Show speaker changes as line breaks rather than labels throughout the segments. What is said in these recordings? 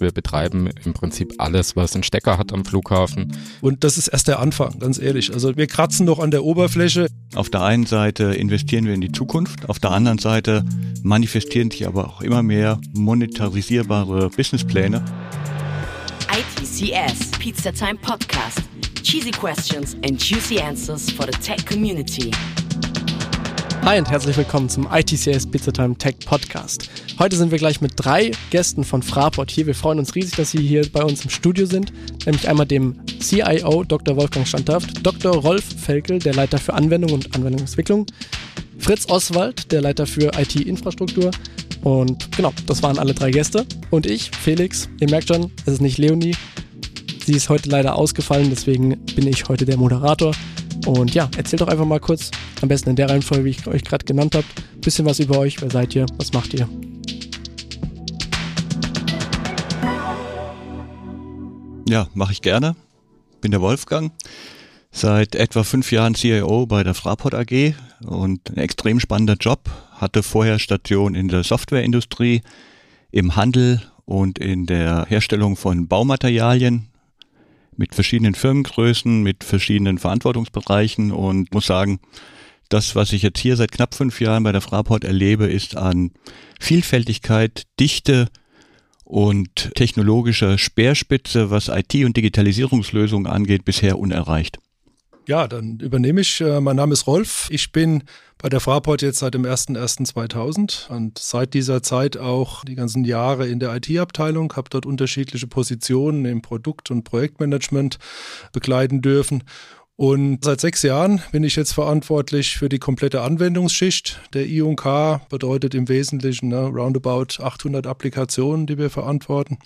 Wir betreiben im Prinzip alles, was einen Stecker hat am Flughafen.
Und das ist erst der Anfang, ganz ehrlich. Also wir kratzen noch an der Oberfläche.
Auf der einen Seite investieren wir in die Zukunft, auf der anderen Seite manifestieren sich aber auch immer mehr monetarisierbare Businesspläne.
ITCS Pizza Time Podcast. Cheesy questions and juicy answers for the tech community.
Hi und herzlich willkommen zum ITCS Pizza Time Tech Podcast. Heute sind wir gleich mit drei Gästen von Fraport hier. Wir freuen uns riesig, dass Sie hier bei uns im Studio sind. Nämlich einmal dem CIO Dr. Wolfgang Standhaft, Dr. Rolf Felkel, der Leiter für Anwendung und Anwendungsentwicklung, Fritz Oswald, der Leiter für IT-Infrastruktur und genau, das waren alle drei Gäste. Und ich, Felix, ihr merkt schon, es ist nicht Leonie. Sie ist heute leider ausgefallen, deswegen bin ich heute der Moderator. Und ja, erzählt doch einfach mal kurz, am besten in der Reihenfolge, wie ich euch gerade genannt habe, ein bisschen was über euch. Wer seid ihr? Was macht ihr?
Ja, mache ich gerne. Bin der Wolfgang. Seit etwa fünf Jahren CIO bei der Fraport AG und ein extrem spannender Job. Hatte vorher Station in der Softwareindustrie, im Handel und in der Herstellung von Baumaterialien mit verschiedenen Firmengrößen, mit verschiedenen Verantwortungsbereichen und muss sagen, das, was ich jetzt hier seit knapp fünf Jahren bei der Fraport erlebe, ist an Vielfältigkeit, Dichte und technologischer Speerspitze, was IT- und Digitalisierungslösungen angeht, bisher unerreicht.
Ja, dann übernehme ich. Äh, mein Name ist Rolf. Ich bin der Fraport jetzt seit dem 01.01.2000 und seit dieser Zeit auch die ganzen Jahre in der IT-Abteilung, habe dort unterschiedliche Positionen im Produkt- und Projektmanagement begleiten dürfen. Und seit sechs Jahren bin ich jetzt verantwortlich für die komplette Anwendungsschicht. Der I&K bedeutet im Wesentlichen ne, roundabout 800 Applikationen, die wir verantworten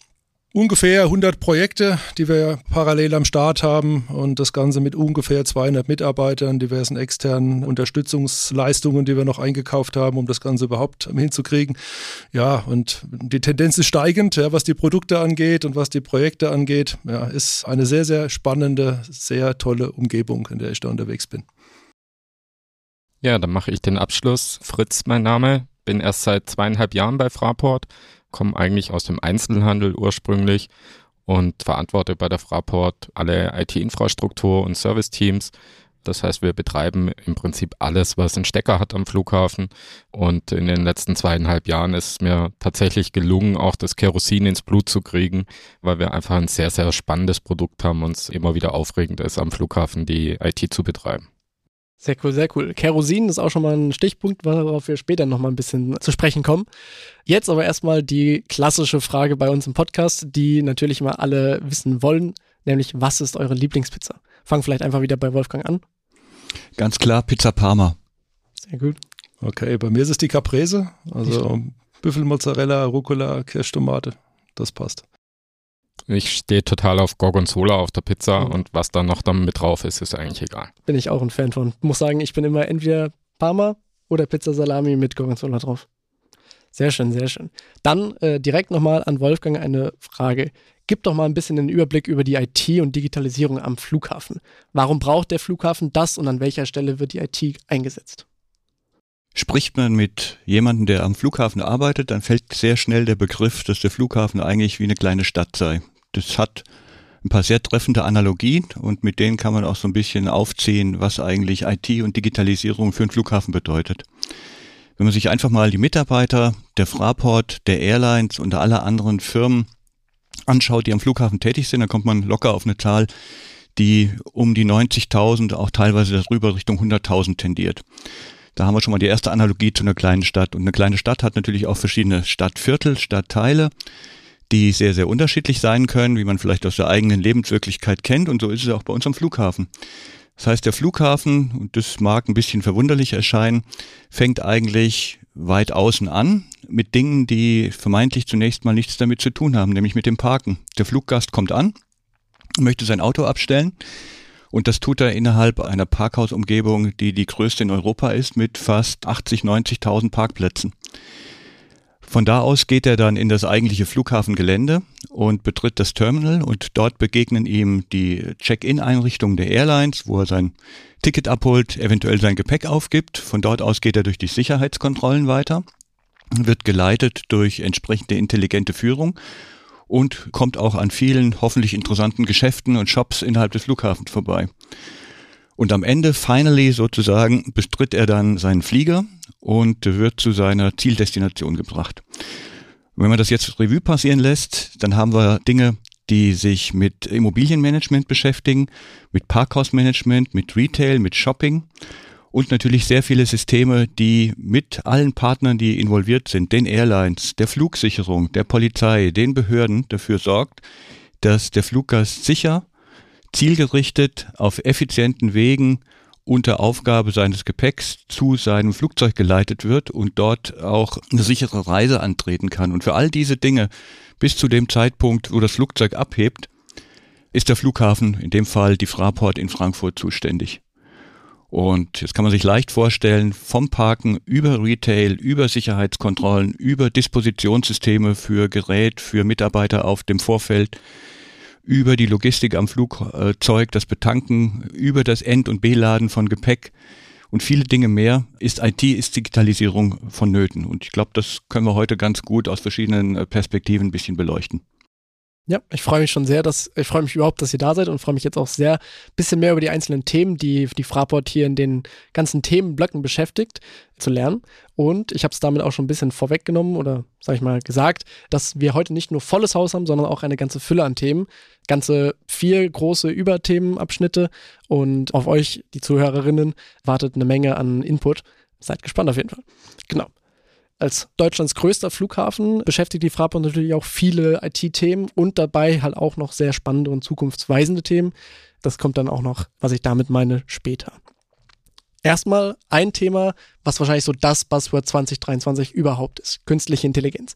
ungefähr 100 Projekte, die wir parallel am Start haben und das Ganze mit ungefähr 200 Mitarbeitern, diversen externen Unterstützungsleistungen, die wir noch eingekauft haben, um das Ganze überhaupt hinzukriegen. Ja, und die Tendenz ist steigend, ja, was die Produkte angeht und was die Projekte angeht. Ja, ist eine sehr, sehr spannende, sehr tolle Umgebung, in der ich da unterwegs bin.
Ja, dann mache ich den Abschluss. Fritz, mein Name. Bin erst seit zweieinhalb Jahren bei Fraport komme eigentlich aus dem Einzelhandel ursprünglich und verantworte bei der Fraport alle IT-Infrastruktur und Service-Teams. Das heißt, wir betreiben im Prinzip alles, was einen Stecker hat am Flughafen. Und in den letzten zweieinhalb Jahren ist es mir tatsächlich gelungen, auch das Kerosin ins Blut zu kriegen, weil wir einfach ein sehr, sehr spannendes Produkt haben und es immer wieder aufregend ist, am Flughafen die IT zu betreiben.
Sehr cool, sehr cool. Kerosin ist auch schon mal ein Stichpunkt, worauf wir später nochmal ein bisschen zu sprechen kommen. Jetzt aber erstmal die klassische Frage bei uns im Podcast, die natürlich immer alle wissen wollen, nämlich was ist eure Lieblingspizza? Fang vielleicht einfach wieder bei Wolfgang an.
Ganz klar, Pizza Parma.
Sehr gut.
Okay, bei mir ist es die Caprese, also Büffelmozzarella, Rucola, Kirschtomate. Das passt.
Ich stehe total auf Gorgonzola auf der Pizza mhm. und was da noch dann mit drauf ist, ist eigentlich egal.
Bin ich auch ein Fan von. Muss sagen, ich bin immer entweder Parma oder Pizza Salami mit Gorgonzola drauf. Sehr schön, sehr schön. Dann äh, direkt nochmal an Wolfgang eine Frage. Gib doch mal ein bisschen den Überblick über die IT und Digitalisierung am Flughafen. Warum braucht der Flughafen das und an welcher Stelle wird die IT eingesetzt?
Spricht man mit jemandem, der am Flughafen arbeitet, dann fällt sehr schnell der Begriff, dass der Flughafen eigentlich wie eine kleine Stadt sei das hat ein paar sehr treffende Analogien und mit denen kann man auch so ein bisschen aufziehen, was eigentlich IT und Digitalisierung für einen Flughafen bedeutet. Wenn man sich einfach mal die Mitarbeiter der Fraport, der Airlines und aller anderen Firmen anschaut, die am Flughafen tätig sind, dann kommt man locker auf eine Zahl, die um die 90.000, auch teilweise darüber Richtung 100.000 tendiert. Da haben wir schon mal die erste Analogie zu einer kleinen Stadt. Und eine kleine Stadt hat natürlich auch verschiedene Stadtviertel, Stadtteile die sehr, sehr unterschiedlich sein können, wie man vielleicht aus der eigenen Lebenswirklichkeit kennt. Und so ist es auch bei uns am Flughafen. Das heißt, der Flughafen, und das mag ein bisschen verwunderlich erscheinen, fängt eigentlich weit außen an mit Dingen, die vermeintlich zunächst mal nichts damit zu tun haben, nämlich mit dem Parken. Der Fluggast kommt an, möchte sein Auto abstellen und das tut er innerhalb einer Parkhausumgebung, die die größte in Europa ist, mit fast 80, 90.000 Parkplätzen. Von da aus geht er dann in das eigentliche Flughafengelände und betritt das Terminal und dort begegnen ihm die Check-in-Einrichtungen der Airlines, wo er sein Ticket abholt, eventuell sein Gepäck aufgibt. Von dort aus geht er durch die Sicherheitskontrollen weiter. wird geleitet durch entsprechende intelligente Führung und kommt auch an vielen hoffentlich interessanten Geschäften und Shops innerhalb des Flughafens vorbei. Und am Ende, finally sozusagen, bestritt er dann seinen Flieger und wird zu seiner Zieldestination gebracht. Wenn man das jetzt Revue passieren lässt, dann haben wir Dinge, die sich mit Immobilienmanagement beschäftigen, mit Parkhausmanagement, mit Retail, mit Shopping und natürlich sehr viele Systeme, die mit allen Partnern, die involviert sind, den Airlines, der Flugsicherung, der Polizei, den Behörden dafür sorgt, dass der Fluggast sicher, zielgerichtet, auf effizienten Wegen unter Aufgabe seines Gepäcks zu seinem Flugzeug geleitet wird und dort auch eine sichere Reise antreten kann. Und für all diese Dinge bis zu dem Zeitpunkt, wo das Flugzeug abhebt, ist der Flughafen, in dem Fall die Fraport in Frankfurt, zuständig. Und jetzt kann man sich leicht vorstellen, vom Parken über Retail, über Sicherheitskontrollen, über Dispositionssysteme für Gerät, für Mitarbeiter auf dem Vorfeld, über die Logistik am Flugzeug, das Betanken, über das End- und Beladen von Gepäck und viele Dinge mehr ist IT, ist Digitalisierung vonnöten. Und ich glaube, das können wir heute ganz gut aus verschiedenen äh, Perspektiven ein bisschen beleuchten.
Ja, ich freue mich schon sehr, dass ich freue mich überhaupt, dass ihr da seid und freue mich jetzt auch sehr, ein bisschen mehr über die einzelnen Themen, die die Fraport hier in den ganzen Themenblöcken beschäftigt, zu lernen. Und ich habe es damit auch schon ein bisschen vorweggenommen oder sage ich mal gesagt, dass wir heute nicht nur volles Haus haben, sondern auch eine ganze Fülle an Themen, ganze vier große Überthemenabschnitte und auf euch, die Zuhörerinnen, wartet eine Menge an Input. Seid gespannt auf jeden Fall. Genau. Als Deutschlands größter Flughafen beschäftigt die Fraport natürlich auch viele IT-Themen und dabei halt auch noch sehr spannende und zukunftsweisende Themen. Das kommt dann auch noch, was ich damit meine, später. Erstmal ein Thema, was wahrscheinlich so das Buzzword 2023 überhaupt ist. Künstliche Intelligenz.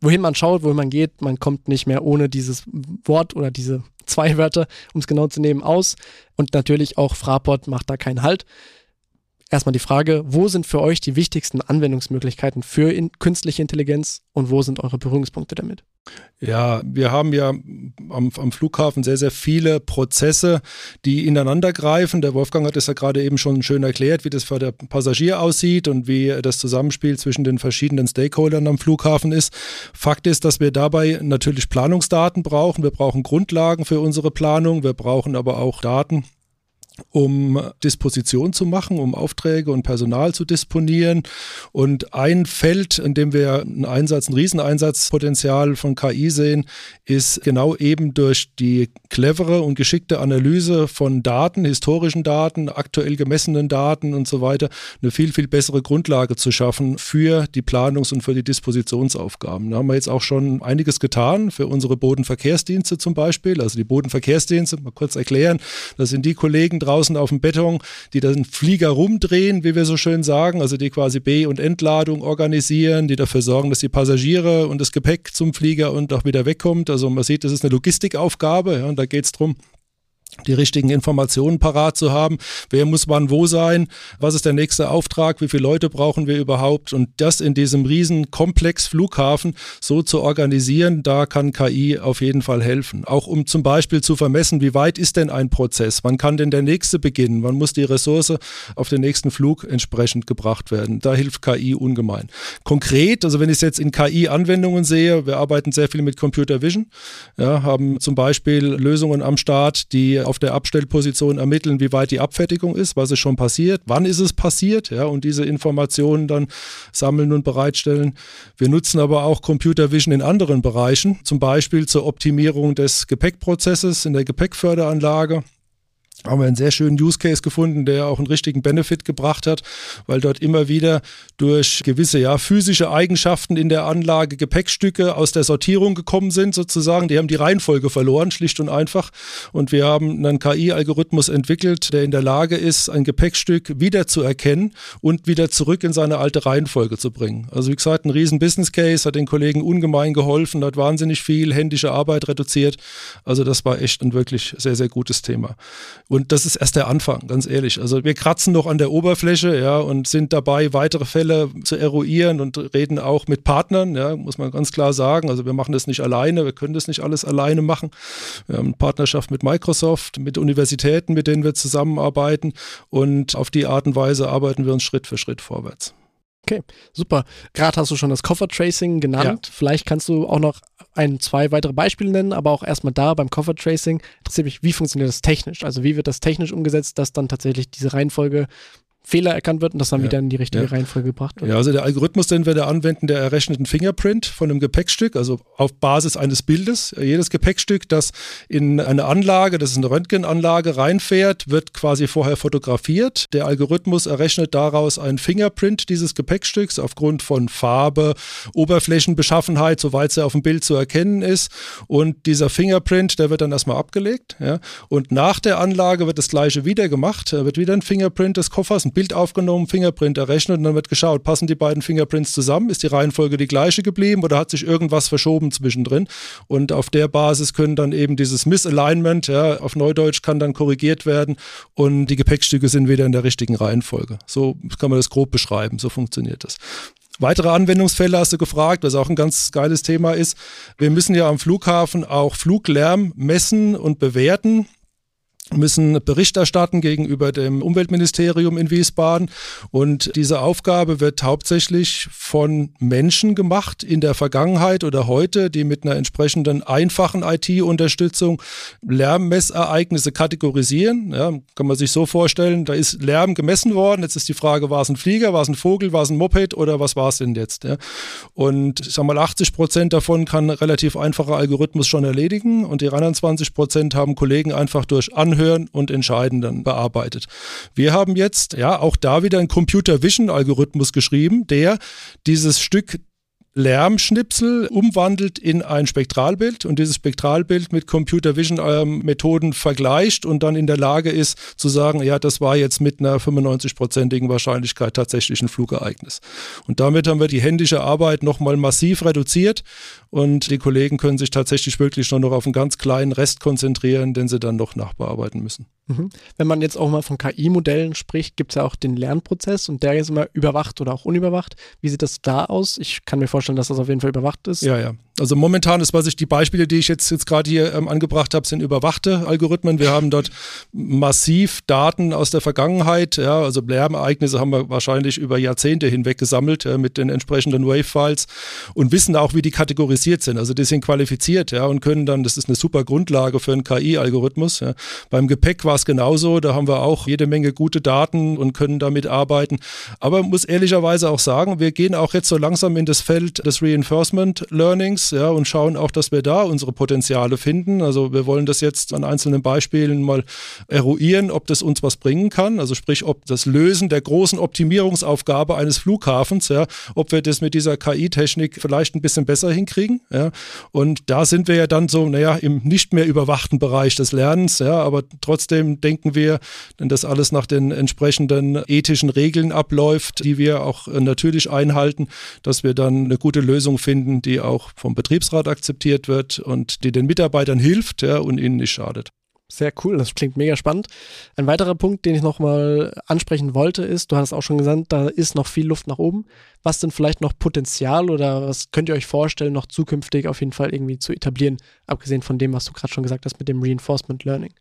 Wohin man schaut, wohin man geht, man kommt nicht mehr ohne dieses Wort oder diese zwei Wörter, um es genau zu nehmen, aus. Und natürlich auch Fraport macht da keinen Halt erstmal die Frage, wo sind für euch die wichtigsten Anwendungsmöglichkeiten für in künstliche Intelligenz und wo sind eure Berührungspunkte damit?
Ja, wir haben ja am, am, Flughafen sehr, sehr viele Prozesse, die ineinander greifen. Der Wolfgang hat es ja gerade eben schon schön erklärt, wie das für der Passagier aussieht und wie das Zusammenspiel zwischen den verschiedenen Stakeholdern am Flughafen ist. Fakt ist, dass wir dabei natürlich Planungsdaten brauchen. Wir brauchen Grundlagen für unsere Planung. Wir brauchen aber auch Daten um Disposition zu machen, um Aufträge und Personal zu disponieren. Und ein Feld, in dem wir einen Einsatz, ein Rieseneinsatzpotenzial von KI sehen, ist genau eben durch die clevere und geschickte Analyse von Daten, historischen Daten, aktuell gemessenen Daten und so weiter, eine viel, viel bessere Grundlage zu schaffen für die Planungs- und für die Dispositionsaufgaben. Da haben wir jetzt auch schon einiges getan für unsere Bodenverkehrsdienste zum Beispiel. Also die Bodenverkehrsdienste, mal kurz erklären, das sind die Kollegen draußen auf dem Beton, die den Flieger rumdrehen, wie wir so schön sagen, also die quasi B- und Entladung organisieren, die dafür sorgen, dass die Passagiere und das Gepäck zum Flieger und auch wieder wegkommt. Also man sieht, das ist eine Logistikaufgabe ja, und da geht es darum, die richtigen Informationen parat zu haben. Wer muss wann wo sein? Was ist der nächste Auftrag? Wie viele Leute brauchen wir überhaupt? Und das in diesem riesen Komplex Flughafen so zu organisieren, da kann KI auf jeden Fall helfen. Auch um zum Beispiel zu vermessen, wie weit ist denn ein Prozess? Wann kann denn der nächste beginnen? Wann muss die Ressource auf den nächsten Flug entsprechend gebracht werden? Da hilft KI ungemein. Konkret, also wenn ich es jetzt in KI-Anwendungen sehe, wir arbeiten sehr viel mit Computer Vision, ja, haben zum Beispiel Lösungen am Start, die auf der Abstellposition ermitteln, wie weit die Abfertigung ist, was ist schon passiert, wann ist es passiert, ja, und diese Informationen dann sammeln und bereitstellen. Wir nutzen aber auch Computer Vision in anderen Bereichen, zum Beispiel zur Optimierung des Gepäckprozesses in der Gepäckförderanlage haben wir einen sehr schönen Use Case gefunden, der auch einen richtigen Benefit gebracht hat, weil dort immer wieder durch gewisse ja, physische Eigenschaften in der Anlage Gepäckstücke aus der Sortierung gekommen sind, sozusagen. Die haben die Reihenfolge verloren, schlicht und einfach. Und wir haben einen KI-Algorithmus entwickelt, der in der Lage ist, ein Gepäckstück wieder zu erkennen und wieder zurück in seine alte Reihenfolge zu bringen. Also wie gesagt, ein riesen Business Case, hat den Kollegen ungemein geholfen, hat wahnsinnig viel händische Arbeit reduziert. Also das war echt ein wirklich sehr, sehr gutes Thema. Und das ist erst der Anfang, ganz ehrlich. Also wir kratzen noch an der Oberfläche, ja, und sind dabei, weitere Fälle zu eruieren und reden auch mit Partnern, ja, muss man ganz klar sagen. Also wir machen das nicht alleine, wir können das nicht alles alleine machen. Wir haben eine Partnerschaft mit Microsoft, mit Universitäten, mit denen wir zusammenarbeiten und auf die Art und Weise arbeiten wir uns Schritt für Schritt vorwärts.
Okay, super. Gerade hast du schon das Koffer Tracing genannt. Ja. Vielleicht kannst du auch noch ein, zwei weitere Beispiele nennen, aber auch erstmal da beim Koffer Tracing interessiert mich, wie funktioniert das technisch? Also wie wird das technisch umgesetzt, dass dann tatsächlich diese Reihenfolge Fehler erkannt wird und das dann ja. wieder in die richtige ja. Reihenfolge gebracht wird.
Ja, also der Algorithmus, den wir da anwenden, der errechnet einen Fingerprint von einem Gepäckstück, also auf Basis eines Bildes. Jedes Gepäckstück, das in eine Anlage, das ist eine Röntgenanlage, reinfährt, wird quasi vorher fotografiert. Der Algorithmus errechnet daraus einen Fingerprint dieses Gepäckstücks aufgrund von Farbe, Oberflächenbeschaffenheit, soweit er auf dem Bild zu erkennen ist. Und dieser Fingerprint, der wird dann erstmal abgelegt. Ja. Und nach der Anlage wird das gleiche wieder gemacht. Da wird wieder ein Fingerprint des Koffers, ein Bild aufgenommen, Fingerprint errechnet und dann wird geschaut, passen die beiden Fingerprints zusammen? Ist die Reihenfolge die gleiche geblieben oder hat sich irgendwas verschoben zwischendrin? Und auf der Basis können dann eben dieses Misalignment, ja, auf Neudeutsch kann dann korrigiert werden und die Gepäckstücke sind wieder in der richtigen Reihenfolge. So kann man das grob beschreiben, so funktioniert das. Weitere Anwendungsfälle hast du gefragt, was auch ein ganz geiles Thema ist. Wir müssen ja am Flughafen auch Fluglärm messen und bewerten müssen Bericht erstatten gegenüber dem Umweltministerium in Wiesbaden. Und diese Aufgabe wird hauptsächlich von Menschen gemacht in der Vergangenheit oder heute, die mit einer entsprechenden einfachen IT-Unterstützung Lärmmessereignisse kategorisieren. Ja, kann man sich so vorstellen, da ist Lärm gemessen worden. Jetzt ist die Frage, war es ein Flieger, war es ein Vogel, war es ein Moped oder was war es denn jetzt? Ja? Und ich sag mal, 80 Prozent davon kann ein relativ einfacher Algorithmus schon erledigen und die anderen 20 Prozent haben Kollegen einfach durch Anhören anhören und entscheiden dann bearbeitet. Wir haben jetzt ja auch da wieder einen Computer Vision Algorithmus geschrieben, der dieses Stück Lärmschnipsel umwandelt in ein Spektralbild und dieses Spektralbild mit Computer Vision ähm, Methoden vergleicht und dann in der Lage ist zu sagen, ja, das war jetzt mit einer 95-prozentigen Wahrscheinlichkeit tatsächlich ein Flugereignis. Und damit haben wir die händische Arbeit nochmal massiv reduziert und die Kollegen können sich tatsächlich wirklich nur noch auf einen ganz kleinen Rest konzentrieren, den sie dann noch nachbearbeiten müssen.
Mhm. Wenn man jetzt auch mal von KI-Modellen spricht, gibt es ja auch den Lernprozess und der ist immer überwacht oder auch unüberwacht. Wie sieht das da aus? Ich kann mir vorstellen, dass das auf jeden Fall überwacht ist.
Ja, ja. Also momentan ist, was ich die Beispiele, die ich jetzt, jetzt gerade hier ähm, angebracht habe, sind überwachte Algorithmen. Wir haben dort massiv Daten aus der Vergangenheit. Ja, also Lärmereignisse haben wir wahrscheinlich über Jahrzehnte hinweg gesammelt äh, mit den entsprechenden Wave-Files und wissen auch, wie die kategorisiert sind. Also die sind qualifiziert ja, und können dann, das ist eine super Grundlage für einen KI-Algorithmus. Ja. Beim Gepäck war es genauso. Da haben wir auch jede Menge gute Daten und können damit arbeiten. Aber muss ehrlicherweise auch sagen, wir gehen auch jetzt so langsam in das Feld des Reinforcement Learnings ja, und schauen auch, dass wir da unsere Potenziale finden. Also wir wollen das jetzt an einzelnen Beispielen mal eruieren, ob das uns was bringen kann. Also sprich, ob das Lösen der großen Optimierungsaufgabe eines Flughafens, ja, ob wir das mit dieser KI-Technik vielleicht ein bisschen besser hinkriegen. Ja. Und da sind wir ja dann so, naja, im nicht mehr überwachten Bereich des Lernens, ja, aber trotzdem denken wir, wenn das alles nach den entsprechenden ethischen Regeln abläuft, die wir auch natürlich einhalten, dass wir dann eine gute Lösung finden, die auch vom Betriebsrat akzeptiert wird und die den Mitarbeitern hilft ja, und ihnen nicht schadet.
Sehr cool, das klingt mega spannend. Ein weiterer Punkt, den ich nochmal ansprechen wollte, ist, du hast auch schon gesagt, da ist noch viel Luft nach oben. Was denn vielleicht noch Potenzial oder was könnt ihr euch vorstellen, noch zukünftig auf jeden Fall irgendwie zu etablieren, abgesehen von dem, was du gerade schon gesagt hast mit dem Reinforcement Learning?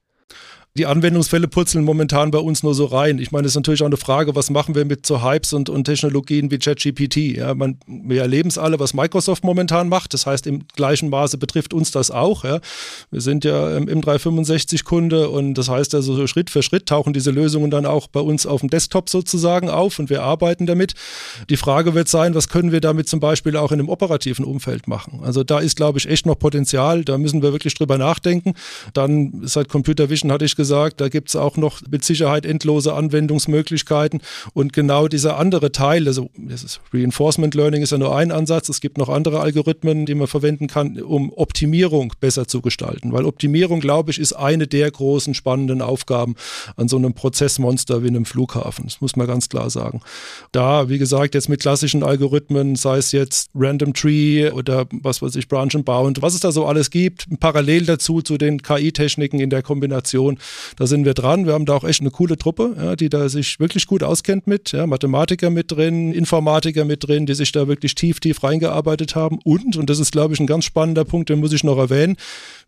Die Anwendungsfälle purzeln momentan bei uns nur so rein. Ich meine, das ist natürlich auch eine Frage, was machen wir mit so Hypes und, und Technologien wie ChatGPT? Ja, man, wir erleben es alle, was Microsoft momentan macht. Das heißt, im gleichen Maße betrifft uns das auch. Ja. Wir sind ja im, im 365-Kunde und das heißt also so Schritt für Schritt tauchen diese Lösungen dann auch bei uns auf dem Desktop sozusagen auf und wir arbeiten damit. Die Frage wird sein, was können wir damit zum Beispiel auch in einem operativen Umfeld machen? Also da ist, glaube ich, echt noch Potenzial. Da müssen wir wirklich drüber nachdenken. Dann seit Computer Vision hatte ich gesagt, gesagt, da gibt es auch noch mit Sicherheit endlose Anwendungsmöglichkeiten. Und genau dieser andere Teil, also Reinforcement Learning ist ja nur ein Ansatz, es gibt noch andere Algorithmen, die man verwenden kann, um Optimierung besser zu gestalten. Weil Optimierung, glaube ich, ist eine der großen spannenden Aufgaben an so einem Prozessmonster wie einem Flughafen. Das muss man ganz klar sagen. Da, wie gesagt, jetzt mit klassischen Algorithmen, sei es jetzt Random Tree oder was weiß ich, Branch and Bound, was es da so alles gibt, parallel dazu zu den KI-Techniken in der Kombination, Da sind wir dran. Wir haben da auch echt eine coole Truppe, ja, die da sich wirklich gut auskennt mit. Ja, Mathematiker mit drin, Informatiker mit drin, die sich da wirklich tief, tief reingearbeitet haben. Und, und das ist, glaube ich, ein ganz spannender Punkt, den muss ich noch erwähnen,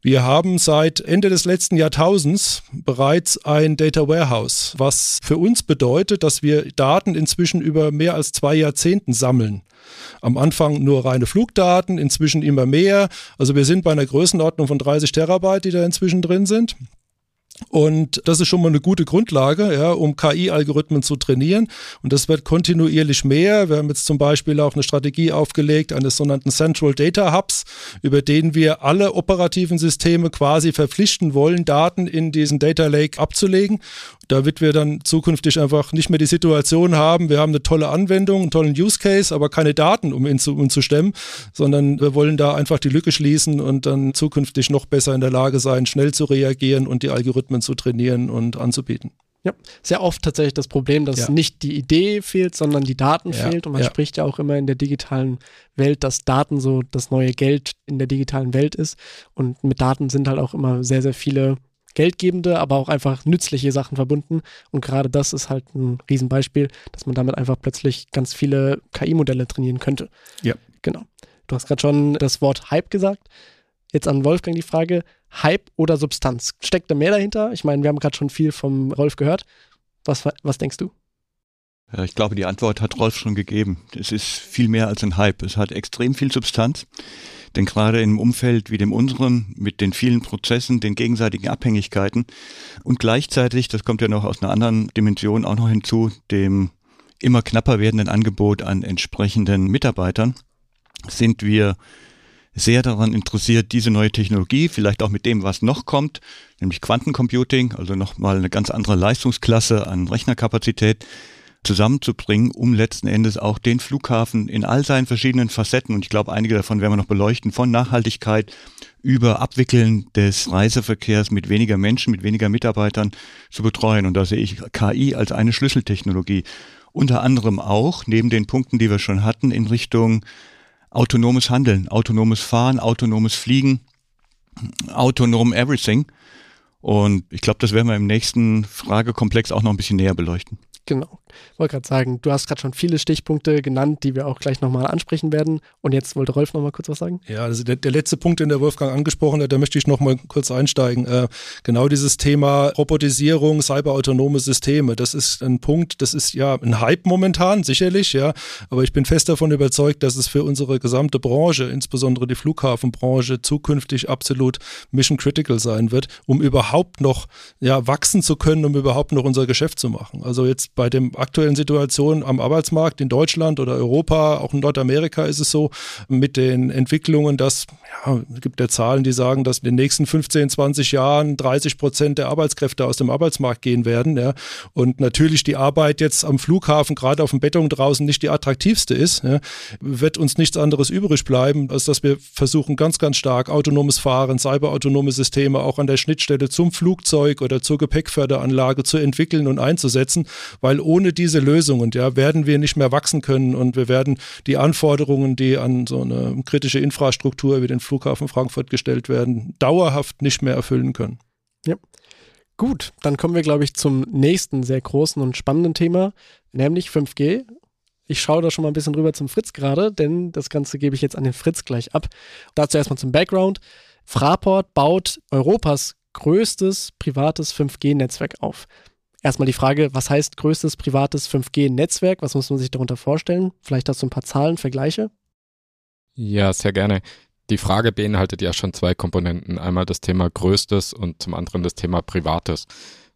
wir haben seit Ende des letzten Jahrtausends bereits ein Data Warehouse, was für uns bedeutet, dass wir Daten inzwischen über mehr als zwei Jahrzehnten sammeln. Am Anfang nur reine Flugdaten, inzwischen immer mehr. Also wir sind bei einer Größenordnung von 30 Terabyte, die da inzwischen drin sind. Und das ist schon mal eine gute Grundlage, ja, um KI-Algorithmen zu trainieren. Und das wird kontinuierlich mehr. Wir haben jetzt zum Beispiel auch eine Strategie aufgelegt eines sogenannten Central Data Hubs, über den wir alle operativen Systeme quasi verpflichten wollen, Daten in diesen Data Lake abzulegen. Damit wir dann zukünftig einfach nicht mehr die Situation haben, wir haben eine tolle Anwendung, einen tollen Use Case, aber keine Daten, um ihn zu, um zu stemmen, sondern wir wollen da einfach die Lücke schließen und dann zukünftig noch besser in der Lage sein, schnell zu reagieren und die Algorithmen zu trainieren und anzubieten.
Ja, sehr oft tatsächlich das Problem, dass ja. nicht die Idee fehlt, sondern die Daten ja. fehlt. Und man ja. spricht ja auch immer in der digitalen Welt, dass Daten so das neue Geld in der digitalen Welt ist. Und mit Daten sind halt auch immer sehr, sehr viele geldgebende, aber auch einfach nützliche Sachen verbunden. Und gerade das ist halt ein Riesenbeispiel, dass man damit einfach plötzlich ganz viele KI-Modelle trainieren könnte.
Ja.
Genau. Du hast gerade schon das Wort Hype gesagt. Jetzt an Wolfgang die Frage, Hype oder Substanz? Steckt da mehr dahinter? Ich meine, wir haben gerade schon viel vom Rolf gehört. Was, was denkst du?
Ja, ich glaube, die Antwort hat Rolf schon gegeben. Es ist viel mehr als ein Hype. Es hat extrem viel Substanz. Denn gerade im Umfeld wie dem unseren, mit den vielen Prozessen, den gegenseitigen Abhängigkeiten und gleichzeitig, das kommt ja noch aus einer anderen Dimension auch noch hinzu, dem immer knapper werdenden Angebot an entsprechenden Mitarbeitern, sind wir sehr daran interessiert, diese neue Technologie, vielleicht auch mit dem, was noch kommt, nämlich Quantencomputing, also nochmal eine ganz andere Leistungsklasse an Rechnerkapazität, zusammenzubringen, um letzten Endes auch den Flughafen in all seinen verschiedenen Facetten, und ich glaube, einige davon werden wir noch beleuchten, von Nachhaltigkeit über Abwickeln des Reiseverkehrs mit weniger Menschen, mit weniger Mitarbeitern zu betreuen. Und da sehe ich KI als eine Schlüsseltechnologie. Unter anderem auch, neben den Punkten, die wir schon hatten, in Richtung autonomes Handeln, autonomes Fahren, autonomes Fliegen, autonom Everything. Und ich glaube, das werden wir im nächsten Fragekomplex auch noch ein bisschen näher beleuchten.
Genau. Wollte gerade sagen, du hast gerade schon viele Stichpunkte genannt, die wir auch gleich nochmal ansprechen werden. Und jetzt wollte Rolf nochmal kurz was sagen.
Ja, also der, der, letzte Punkt, den der Wolfgang angesprochen hat, da möchte ich nochmal kurz einsteigen. Äh, genau dieses Thema Robotisierung, cyberautonome Systeme, das ist ein Punkt, das ist ja ein Hype momentan, sicherlich, ja. Aber ich bin fest davon überzeugt, dass es für unsere gesamte Branche, insbesondere die Flughafenbranche, zukünftig absolut mission critical sein wird, um überhaupt noch ja, wachsen zu können, um überhaupt noch unser Geschäft zu machen. Also jetzt bei dem aktuellen Situation am Arbeitsmarkt in Deutschland oder Europa, auch in Nordamerika ist es so, mit den Entwicklungen, dass, ja, es gibt ja Zahlen, die sagen, dass in den nächsten 15, 20 Jahren 30 Prozent der Arbeitskräfte aus dem Arbeitsmarkt gehen werden. Ja. Und natürlich die Arbeit jetzt am Flughafen, gerade auf dem Beton draußen, nicht die attraktivste ist, ja, wird uns nichts anderes übrig bleiben, als dass wir versuchen, ganz, ganz stark autonomes Fahren, cyberautonome Systeme auch an der Schnittstelle zum Flugzeug oder zur Gepäckförderanlage zu entwickeln und einzusetzen, weil weil ohne diese Lösungen ja, werden wir nicht mehr wachsen können und wir werden die Anforderungen, die an so eine kritische Infrastruktur wie den Flughafen Frankfurt gestellt werden, dauerhaft nicht mehr erfüllen können.
Ja. Gut, dann kommen wir, glaube ich, zum nächsten sehr großen und spannenden Thema, nämlich 5G. Ich schaue da schon mal ein bisschen rüber zum Fritz gerade, denn das Ganze gebe ich jetzt an den Fritz gleich ab. Dazu erstmal zum Background. Fraport baut Europas größtes privates 5G-Netzwerk auf. Erstmal die Frage, was heißt größtes privates 5G-Netzwerk? Was muss man sich darunter vorstellen? Vielleicht hast du ein paar Zahlen, Vergleiche?
Ja, sehr gerne. Die Frage beinhaltet ja schon zwei Komponenten. Einmal das Thema Größtes und zum anderen das Thema Privates.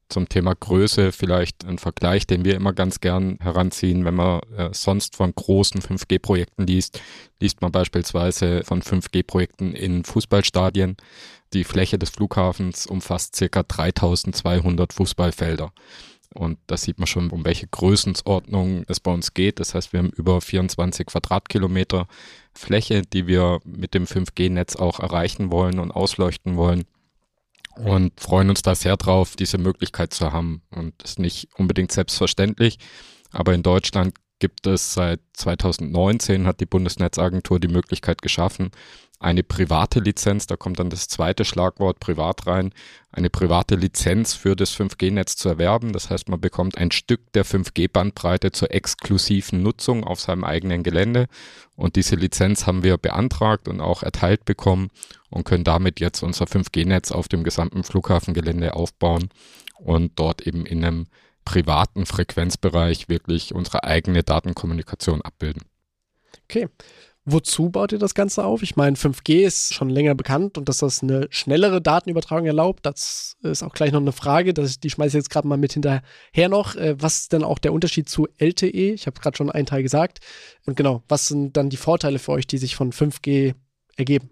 Zum Thema Größe vielleicht ein Vergleich, den wir immer ganz gern heranziehen, wenn man äh, sonst von großen 5G-Projekten liest. Liest man beispielsweise von 5G-Projekten in Fußballstadien. Die Fläche des Flughafens umfasst circa 3200 Fußballfelder. Und da sieht man schon, um welche Größenordnung es bei uns geht. Das heißt, wir haben über 24 Quadratkilometer Fläche, die wir mit dem 5G-Netz auch erreichen wollen und ausleuchten wollen. Und freuen uns da sehr drauf, diese Möglichkeit zu haben. Und das ist nicht unbedingt selbstverständlich. Aber in Deutschland gibt es seit 2019, hat die Bundesnetzagentur die Möglichkeit geschaffen, eine private Lizenz, da kommt dann das zweite Schlagwort privat rein, eine private Lizenz für das 5G-Netz zu erwerben. Das heißt, man bekommt ein Stück der 5G-Bandbreite zur exklusiven Nutzung auf seinem eigenen Gelände. Und diese Lizenz haben wir beantragt und auch erteilt bekommen und können damit jetzt unser 5G-Netz auf dem gesamten Flughafengelände aufbauen und dort eben in einem privaten Frequenzbereich wirklich unsere eigene Datenkommunikation abbilden.
Okay. Wozu baut ihr das Ganze auf? Ich meine, 5G ist schon länger bekannt und dass das eine schnellere Datenübertragung erlaubt, das ist auch gleich noch eine Frage. Das, die schmeiße ich jetzt gerade mal mit hinterher noch. Äh, was ist denn auch der Unterschied zu LTE? Ich habe gerade schon einen Teil gesagt. Und genau, was sind dann die Vorteile für euch, die sich von 5G ergeben?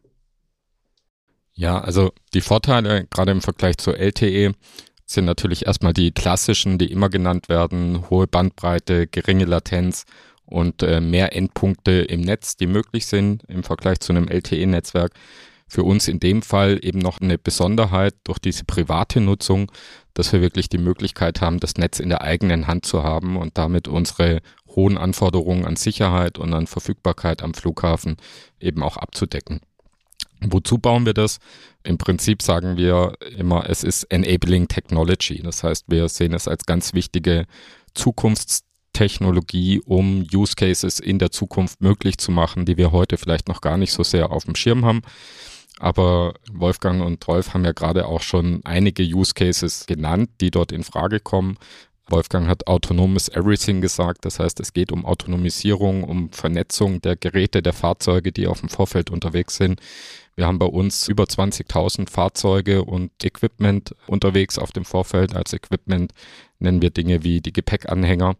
Ja, also die Vorteile, gerade im Vergleich zu LTE, sind natürlich erstmal die klassischen, die immer genannt werden, hohe Bandbreite, geringe Latenz und äh, mehr Endpunkte im Netz, die möglich sind im Vergleich zu einem LTE-Netzwerk. Für uns in dem Fall eben noch eine Besonderheit durch diese private Nutzung, dass wir wirklich die Möglichkeit haben, das Netz in der eigenen Hand zu haben und damit unsere hohen Anforderungen an Sicherheit und an Verfügbarkeit am Flughafen eben auch abzudecken. Wozu bauen wir das? Im Prinzip sagen wir immer, es ist Enabling Technology. Das heißt, wir sehen es als ganz wichtige Zukunftstechnologie, um Use Cases in der Zukunft möglich zu machen, die wir heute vielleicht noch gar nicht so sehr auf dem Schirm haben. Aber Wolfgang und Rolf haben ja gerade auch schon einige Use Cases genannt, die dort in Frage kommen. Wolfgang hat autonomes Everything gesagt. Das heißt, es geht um Autonomisierung, um Vernetzung der Geräte, der Fahrzeuge, die auf dem Vorfeld unterwegs sind. Wir haben bei uns über 20.000 Fahrzeuge und Equipment unterwegs auf dem Vorfeld. Als Equipment nennen wir Dinge wie die Gepäckanhänger,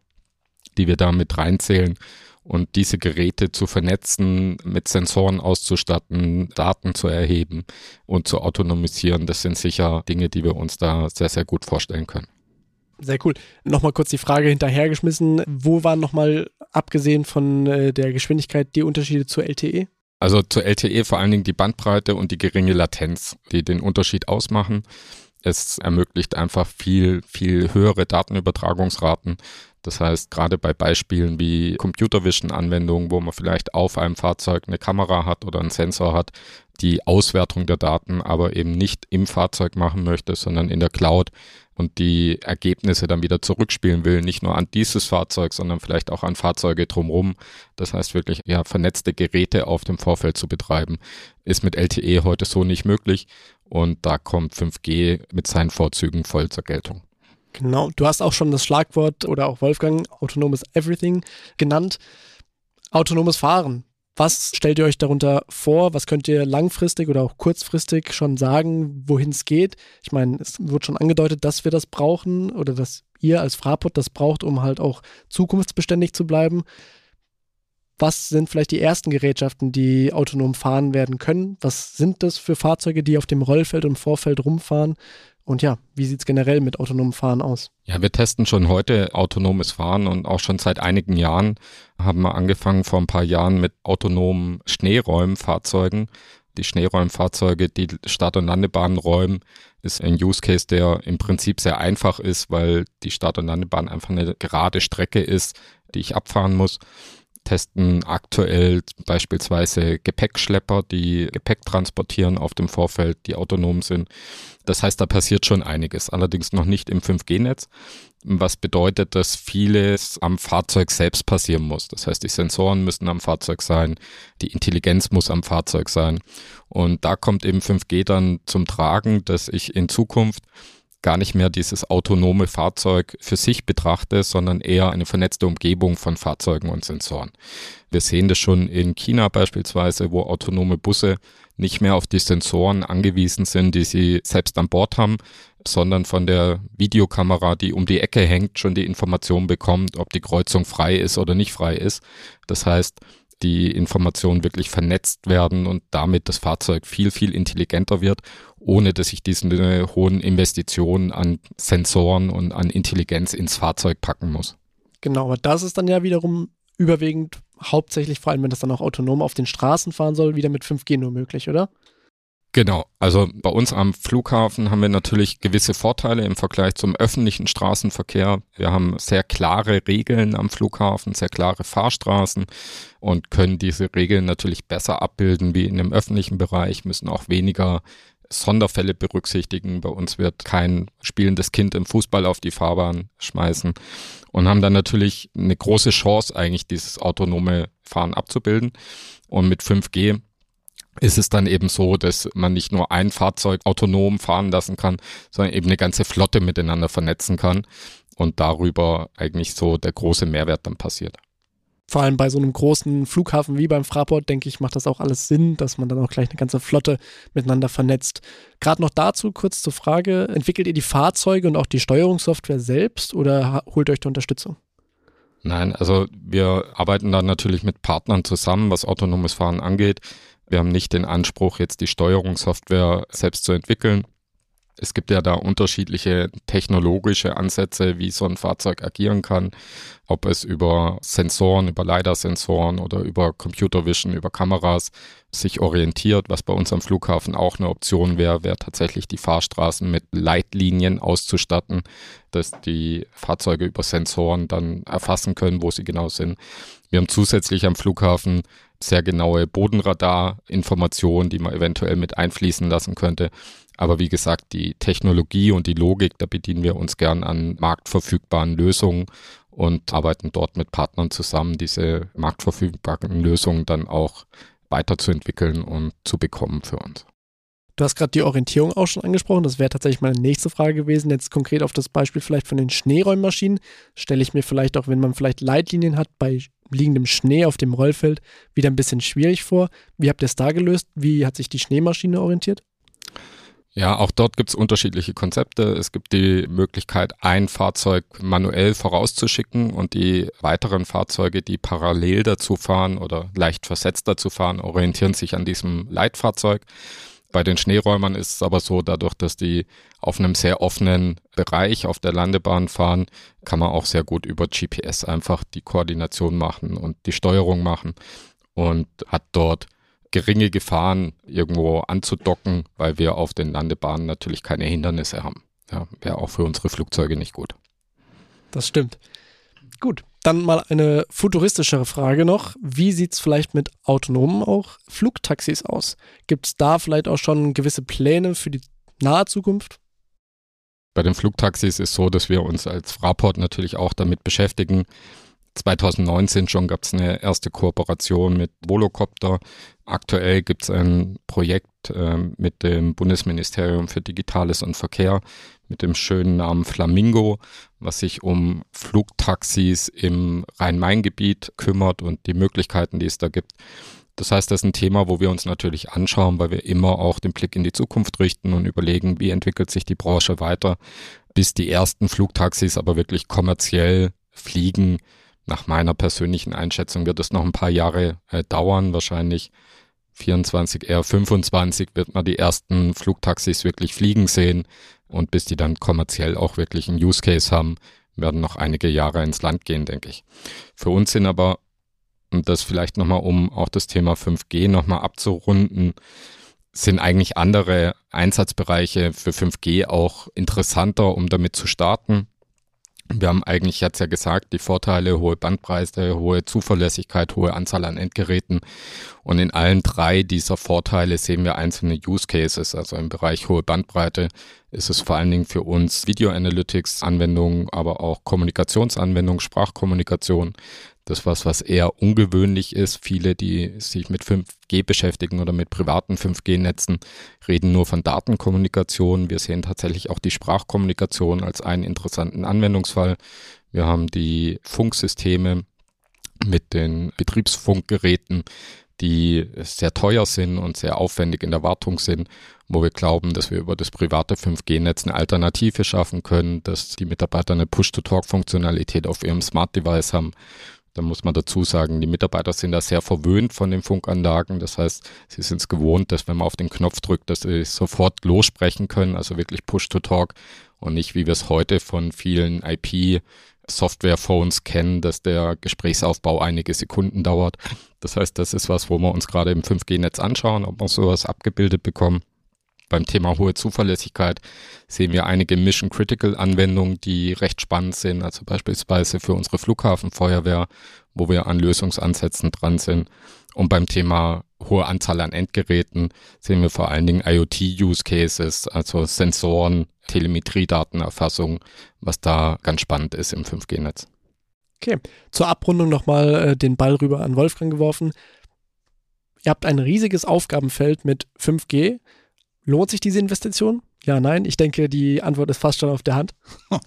die wir da mit reinzählen. Und diese Geräte zu vernetzen, mit Sensoren auszustatten, Daten zu erheben und zu autonomisieren, das sind sicher Dinge, die wir uns da sehr, sehr gut vorstellen können.
Sehr cool. Nochmal kurz die Frage hinterhergeschmissen. Wo waren nochmal, abgesehen von äh, der Geschwindigkeit, die Unterschiede zur LTE?
Also zur LTE vor allen Dingen die Bandbreite und die geringe Latenz, die den Unterschied ausmachen. Es ermöglicht einfach viel, viel höhere Datenübertragungsraten. Das heißt, gerade bei Beispielen wie Computer Vision Anwendungen, wo man vielleicht auf einem Fahrzeug eine Kamera hat oder einen Sensor hat, die Auswertung der Daten aber eben nicht im Fahrzeug machen möchte, sondern in der Cloud, und die Ergebnisse dann wieder zurückspielen will, nicht nur an dieses Fahrzeug, sondern vielleicht auch an Fahrzeuge drumherum. Das heißt wirklich, ja, vernetzte Geräte auf dem Vorfeld zu betreiben, ist mit LTE heute so nicht möglich. Und da kommt 5G mit seinen Vorzügen voll zur Geltung.
Genau, du hast auch schon das Schlagwort oder auch Wolfgang autonomes Everything genannt. Autonomes Fahren. Was stellt ihr euch darunter vor? Was könnt ihr langfristig oder auch kurzfristig schon sagen, wohin es geht? Ich meine, es wird schon angedeutet, dass wir das brauchen oder dass ihr als Fraport das braucht, um halt auch zukunftsbeständig zu bleiben. Was sind vielleicht die ersten Gerätschaften, die autonom fahren werden können? Was sind das für Fahrzeuge, die auf dem Rollfeld und Vorfeld rumfahren? Und ja, wie sieht es generell mit autonomem Fahren aus?
Ja, wir testen schon heute autonomes Fahren und auch schon seit einigen Jahren haben wir angefangen vor ein paar Jahren mit autonomen Schneeräumfahrzeugen. Die Schneeräumfahrzeuge, die Start- und Landebahnen räumen, ist ein Use Case, der im Prinzip sehr einfach ist, weil die Start- und Landebahn einfach eine gerade Strecke ist, die ich abfahren muss testen aktuell beispielsweise Gepäckschlepper, die Gepäck transportieren auf dem Vorfeld, die autonom sind. Das heißt, da passiert schon einiges, allerdings noch nicht im 5G-Netz, was bedeutet, dass vieles am Fahrzeug selbst passieren muss. Das heißt, die Sensoren müssen am Fahrzeug sein, die Intelligenz muss am Fahrzeug sein. Und da kommt eben 5G dann zum Tragen, dass ich in Zukunft gar nicht mehr dieses autonome Fahrzeug für sich betrachte, sondern eher eine vernetzte Umgebung von Fahrzeugen und Sensoren. Wir sehen das schon in China beispielsweise, wo autonome Busse nicht mehr auf die Sensoren angewiesen sind, die sie selbst an Bord haben, sondern von der Videokamera, die um die Ecke hängt, schon die Information bekommt, ob die Kreuzung frei ist oder nicht frei ist. Das heißt, die Informationen wirklich vernetzt werden und damit das Fahrzeug viel, viel intelligenter wird, ohne dass ich diese hohen Investitionen an Sensoren und an Intelligenz ins Fahrzeug packen muss.
Genau, aber das ist dann ja wiederum überwiegend hauptsächlich, vor allem wenn das dann auch autonom auf den Straßen fahren soll, wieder mit 5G nur möglich, oder?
Genau, also bei uns am Flughafen haben wir natürlich gewisse Vorteile im Vergleich zum öffentlichen Straßenverkehr. Wir haben sehr klare Regeln am Flughafen, sehr klare Fahrstraßen und können diese Regeln natürlich besser abbilden wie in dem öffentlichen Bereich, müssen auch weniger Sonderfälle berücksichtigen. Bei uns wird kein spielendes Kind im Fußball auf die Fahrbahn schmeißen und haben dann natürlich eine große Chance, eigentlich dieses autonome Fahren abzubilden. Und mit 5G ist es dann eben so, dass man nicht nur ein Fahrzeug autonom fahren lassen kann, sondern eben eine ganze Flotte miteinander vernetzen kann und darüber eigentlich so der große Mehrwert dann passiert.
Vor allem bei so einem großen Flughafen wie beim Fraport, denke ich, macht das auch alles Sinn, dass man dann auch gleich eine ganze Flotte miteinander vernetzt. Gerade noch dazu kurz zur Frage, entwickelt ihr die Fahrzeuge und auch die Steuerungssoftware selbst oder holt euch da Unterstützung?
Nein, also wir arbeiten da natürlich mit Partnern zusammen, was autonomes Fahren angeht. Wir haben nicht den Anspruch, jetzt die Steuerungssoftware selbst zu entwickeln. Es gibt ja da unterschiedliche technologische Ansätze, wie so ein Fahrzeug agieren kann. Ob es über Sensoren, über LiDAR-Sensoren oder über Computer Vision, über Kameras sich orientiert. Was bei uns am Flughafen auch eine Option wäre, wäre tatsächlich die Fahrstraßen mit Leitlinien auszustatten, dass die Fahrzeuge über Sensoren dann erfassen können, wo sie genau sind. Wir haben zusätzlich am Flughafen sehr genaue Bodenradar-Informationen, die man eventuell mit einfließen lassen könnte. Aber wie gesagt, die Technologie und die Logik, da bedienen wir uns gern an marktverfügbaren Lösungen und arbeiten dort mit Partnern zusammen, diese marktverfügbaren Lösungen dann auch weiterzuentwickeln und zu bekommen für uns.
Du hast gerade die Orientierung auch schon angesprochen. Das wäre tatsächlich meine nächste Frage gewesen. Jetzt konkret auf das Beispiel vielleicht von den Schneeräummaschinen. Stelle ich mir vielleicht auch, wenn man vielleicht Leitlinien hat, bei liegendem Schnee auf dem Rollfeld wieder ein bisschen schwierig vor. Wie habt ihr es da gelöst? Wie hat sich die Schneemaschine orientiert?
Ja, auch dort gibt es unterschiedliche Konzepte. Es gibt die Möglichkeit, ein Fahrzeug manuell vorauszuschicken und die weiteren Fahrzeuge, die parallel dazu fahren oder leicht versetzt dazu fahren, orientieren sich an diesem Leitfahrzeug. Bei den Schneeräumern ist es aber so, dadurch, dass die auf einem sehr offenen Bereich auf der Landebahn fahren, kann man auch sehr gut über GPS einfach die Koordination machen und die Steuerung machen und hat dort geringe Gefahren, irgendwo anzudocken, weil wir auf den Landebahnen natürlich keine Hindernisse haben. Ja, wäre auch für unsere Flugzeuge nicht gut.
Das stimmt. Gut, dann mal eine futuristischere Frage noch. Wie sieht es vielleicht mit autonomen auch Flugtaxis aus? Gibt es da vielleicht auch schon gewisse Pläne für die nahe Zukunft?
Bei den Flugtaxis ist so, dass wir uns als Fraport natürlich auch damit beschäftigen, 2019 schon gab es eine erste Kooperation mit Volocopter. Aktuell gibt es ein Projekt äh, mit dem Bundesministerium für Digitales und Verkehr mit dem schönen Namen Flamingo, was sich um Flugtaxis im Rhein-Main-Gebiet kümmert und die Möglichkeiten, die es da gibt. Das heißt, das ist ein Thema, wo wir uns natürlich anschauen, weil wir immer auch den Blick in die Zukunft richten und überlegen, wie entwickelt sich die Branche weiter, bis die ersten Flugtaxis aber wirklich kommerziell fliegen. Nach meiner persönlichen Einschätzung wird es noch ein paar Jahre äh, dauern, wahrscheinlich 24, eher 25 wird man die ersten Flugtaxis wirklich fliegen sehen und bis die dann kommerziell auch wirklich einen Use Case haben, werden noch einige Jahre ins Land gehen, denke ich. Für uns sind aber, und das vielleicht nochmal, um auch das Thema 5G nochmal abzurunden, sind eigentlich andere Einsatzbereiche für 5G auch interessanter, um damit zu starten. Wir haben eigentlich jetzt ja gesagt, die Vorteile, hohe Bandbreite, hohe Zuverlässigkeit, hohe Anzahl an Endgeräten. Und in allen drei dieser Vorteile sehen wir einzelne Use Cases. Also im Bereich hohe Bandbreite ist es vor allen Dingen für uns Video Analytics Anwendungen, aber auch Kommunikationsanwendungen, Sprachkommunikation. Das was, was eher ungewöhnlich ist. Viele, die sich mit 5G beschäftigen oder mit privaten 5G-Netzen, reden nur von Datenkommunikation. Wir sehen tatsächlich auch die Sprachkommunikation als einen interessanten Anwendungsfall. Wir haben die Funksysteme mit den Betriebsfunkgeräten, die sehr teuer sind und sehr aufwendig in der Wartung sind, wo wir glauben, dass wir über das private 5G-Netz eine Alternative schaffen können, dass die Mitarbeiter eine Push-to-Talk-Funktionalität auf ihrem Smart-Device haben da muss man dazu sagen, die Mitarbeiter sind da sehr verwöhnt von den Funkanlagen. Das heißt, sie sind es gewohnt, dass wenn man auf den Knopf drückt, dass sie sofort lossprechen können, also wirklich Push-to-Talk und nicht, wie wir es heute von vielen IP Software-Phones kennen, dass der Gesprächsaufbau einige Sekunden dauert. Das heißt, das ist was, wo wir uns gerade im 5G-Netz anschauen, ob wir sowas abgebildet bekommen. Beim Thema hohe Zuverlässigkeit sehen wir einige Mission-Critical-Anwendungen, die recht spannend sind, also beispielsweise für unsere Flughafenfeuerwehr, wo wir an Lösungsansätzen dran sind. Und beim Thema hohe Anzahl an Endgeräten sehen wir vor allen Dingen IoT-Use-Cases, also Sensoren, Telemetriedatenerfassung, was da ganz spannend ist im 5G-Netz.
Okay, zur Abrundung nochmal äh, den Ball rüber an Wolfgang geworfen. Ihr habt ein riesiges Aufgabenfeld mit 5G. Lohnt sich diese Investition? Ja, nein. Ich denke, die Antwort ist fast schon auf der Hand.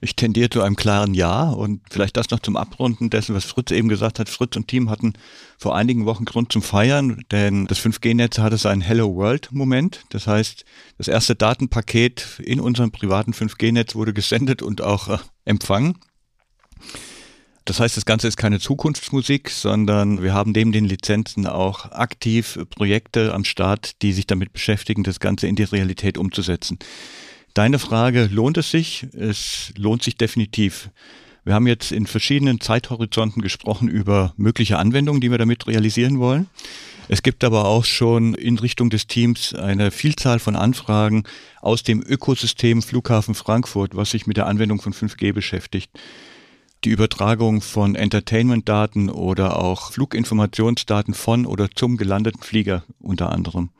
Ich tendiere zu einem klaren Ja und vielleicht das noch zum Abrunden dessen, was Fritz eben gesagt hat. Fritz und Team hatten vor einigen Wochen Grund zum Feiern, denn das 5G-Netz hatte seinen Hello World-Moment. Das heißt, das erste Datenpaket in unserem privaten 5G-Netz wurde gesendet und auch äh, empfangen. Das heißt, das Ganze ist keine Zukunftsmusik, sondern wir haben neben den Lizenzen auch aktiv Projekte am Start, die sich damit beschäftigen, das Ganze in die Realität umzusetzen. Deine Frage, lohnt es sich? Es lohnt sich definitiv. Wir haben jetzt in verschiedenen Zeithorizonten gesprochen über mögliche Anwendungen, die wir damit realisieren wollen. Es gibt aber auch schon in Richtung des Teams eine Vielzahl von Anfragen aus dem Ökosystem Flughafen Frankfurt, was sich mit der Anwendung von 5G beschäftigt die Übertragung von Entertainment-Daten oder auch Fluginformationsdaten von oder zum gelandeten Flieger unter anderem.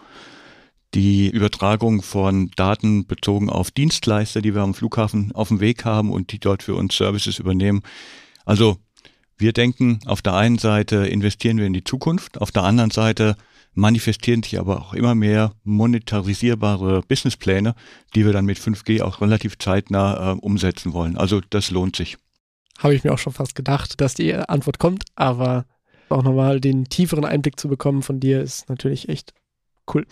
Die Übertragung von Daten bezogen auf Dienstleister, die wir am Flughafen auf dem Weg haben und die dort für uns Services übernehmen. Also wir denken, auf der einen Seite investieren wir in die Zukunft, auf der anderen Seite manifestieren sich aber auch immer mehr monetarisierbare Businesspläne, die wir dann mit 5G auch relativ zeitnah äh, umsetzen wollen. Also das lohnt sich.
Habe ich mir auch schon fast gedacht, dass die Antwort kommt, aber auch nochmal den tieferen Einblick zu bekommen von dir ist natürlich echt cool.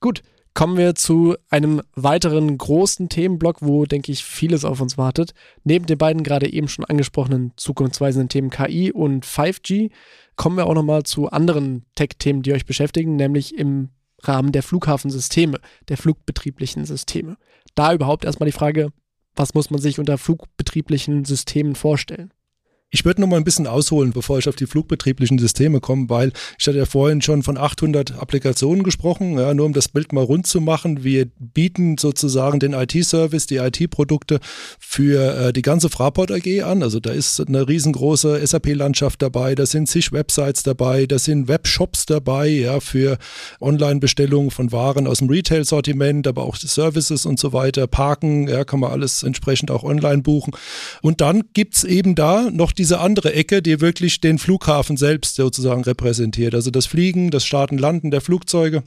Gut, kommen wir zu einem weiteren großen Themenblock, wo, denke ich, vieles auf uns wartet. Neben den beiden gerade eben schon angesprochenen zukunftsweisenden Themen KI und 5G kommen wir auch nochmal zu anderen Tech-Themen, die euch beschäftigen, nämlich im Rahmen der Flughafensysteme, der flugbetrieblichen Systeme. Da überhaupt erstmal die Frage, was muss man sich unter flugbetrieblichen Systemen vorstellen?
Ich würde noch mal ein bisschen ausholen, bevor ich auf die flugbetrieblichen Systeme komme, weil ich hatte ja vorhin schon von 800 Applikationen gesprochen, ja, nur um das Bild mal rund zu machen. Wir bieten sozusagen den IT-Service, die IT-Produkte für äh, die ganze Fraport AG an. Also da ist eine riesengroße SAP-Landschaft dabei, da sind zig Websites dabei, da sind Webshops dabei, ja, für Online-Bestellungen von Waren aus dem Retail-Sortiment, aber auch Services und so weiter. Parken, ja, kann man alles entsprechend auch online buchen. Und dann gibt's eben da noch diese andere Ecke, die wirklich den Flughafen selbst sozusagen repräsentiert. Also das Fliegen, das Starten, Landen der Flugzeuge.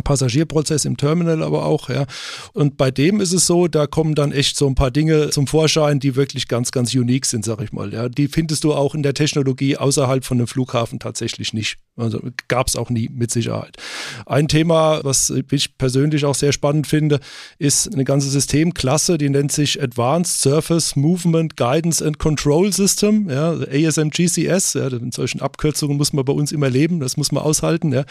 Passagierprozess im Terminal aber auch, ja. Und bei dem ist es so, da kommen dann echt so ein paar Dinge zum Vorschein, die wirklich ganz, ganz unique sind, sag ich mal. Ja. Die findest du auch in der Technologie außerhalb von einem Flughafen tatsächlich nicht. Also gab es auch nie mit Sicherheit. Ein Thema, was ich persönlich auch sehr spannend finde, ist eine ganze Systemklasse, die nennt sich Advanced Surface Movement Guidance and Control System, ja, ASMGCS. Ja, mit solchen Abkürzungen muss man bei uns immer leben, das muss man aushalten. Ja.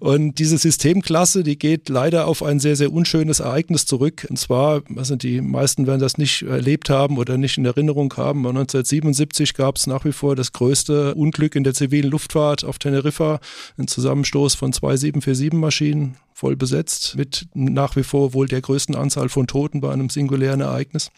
Und diese Systemklasse, die geht leider auf ein sehr, sehr unschönes Ereignis zurück. Und zwar, also die meisten werden das nicht erlebt haben oder nicht in Erinnerung haben. 1977 gab es nach wie vor das größte Unglück in der zivilen Luftfahrt auf Teneriffa ein Zusammenstoß von zwei 747-Maschinen voll besetzt mit nach wie vor wohl der größten Anzahl von Toten bei einem singulären Ereignis.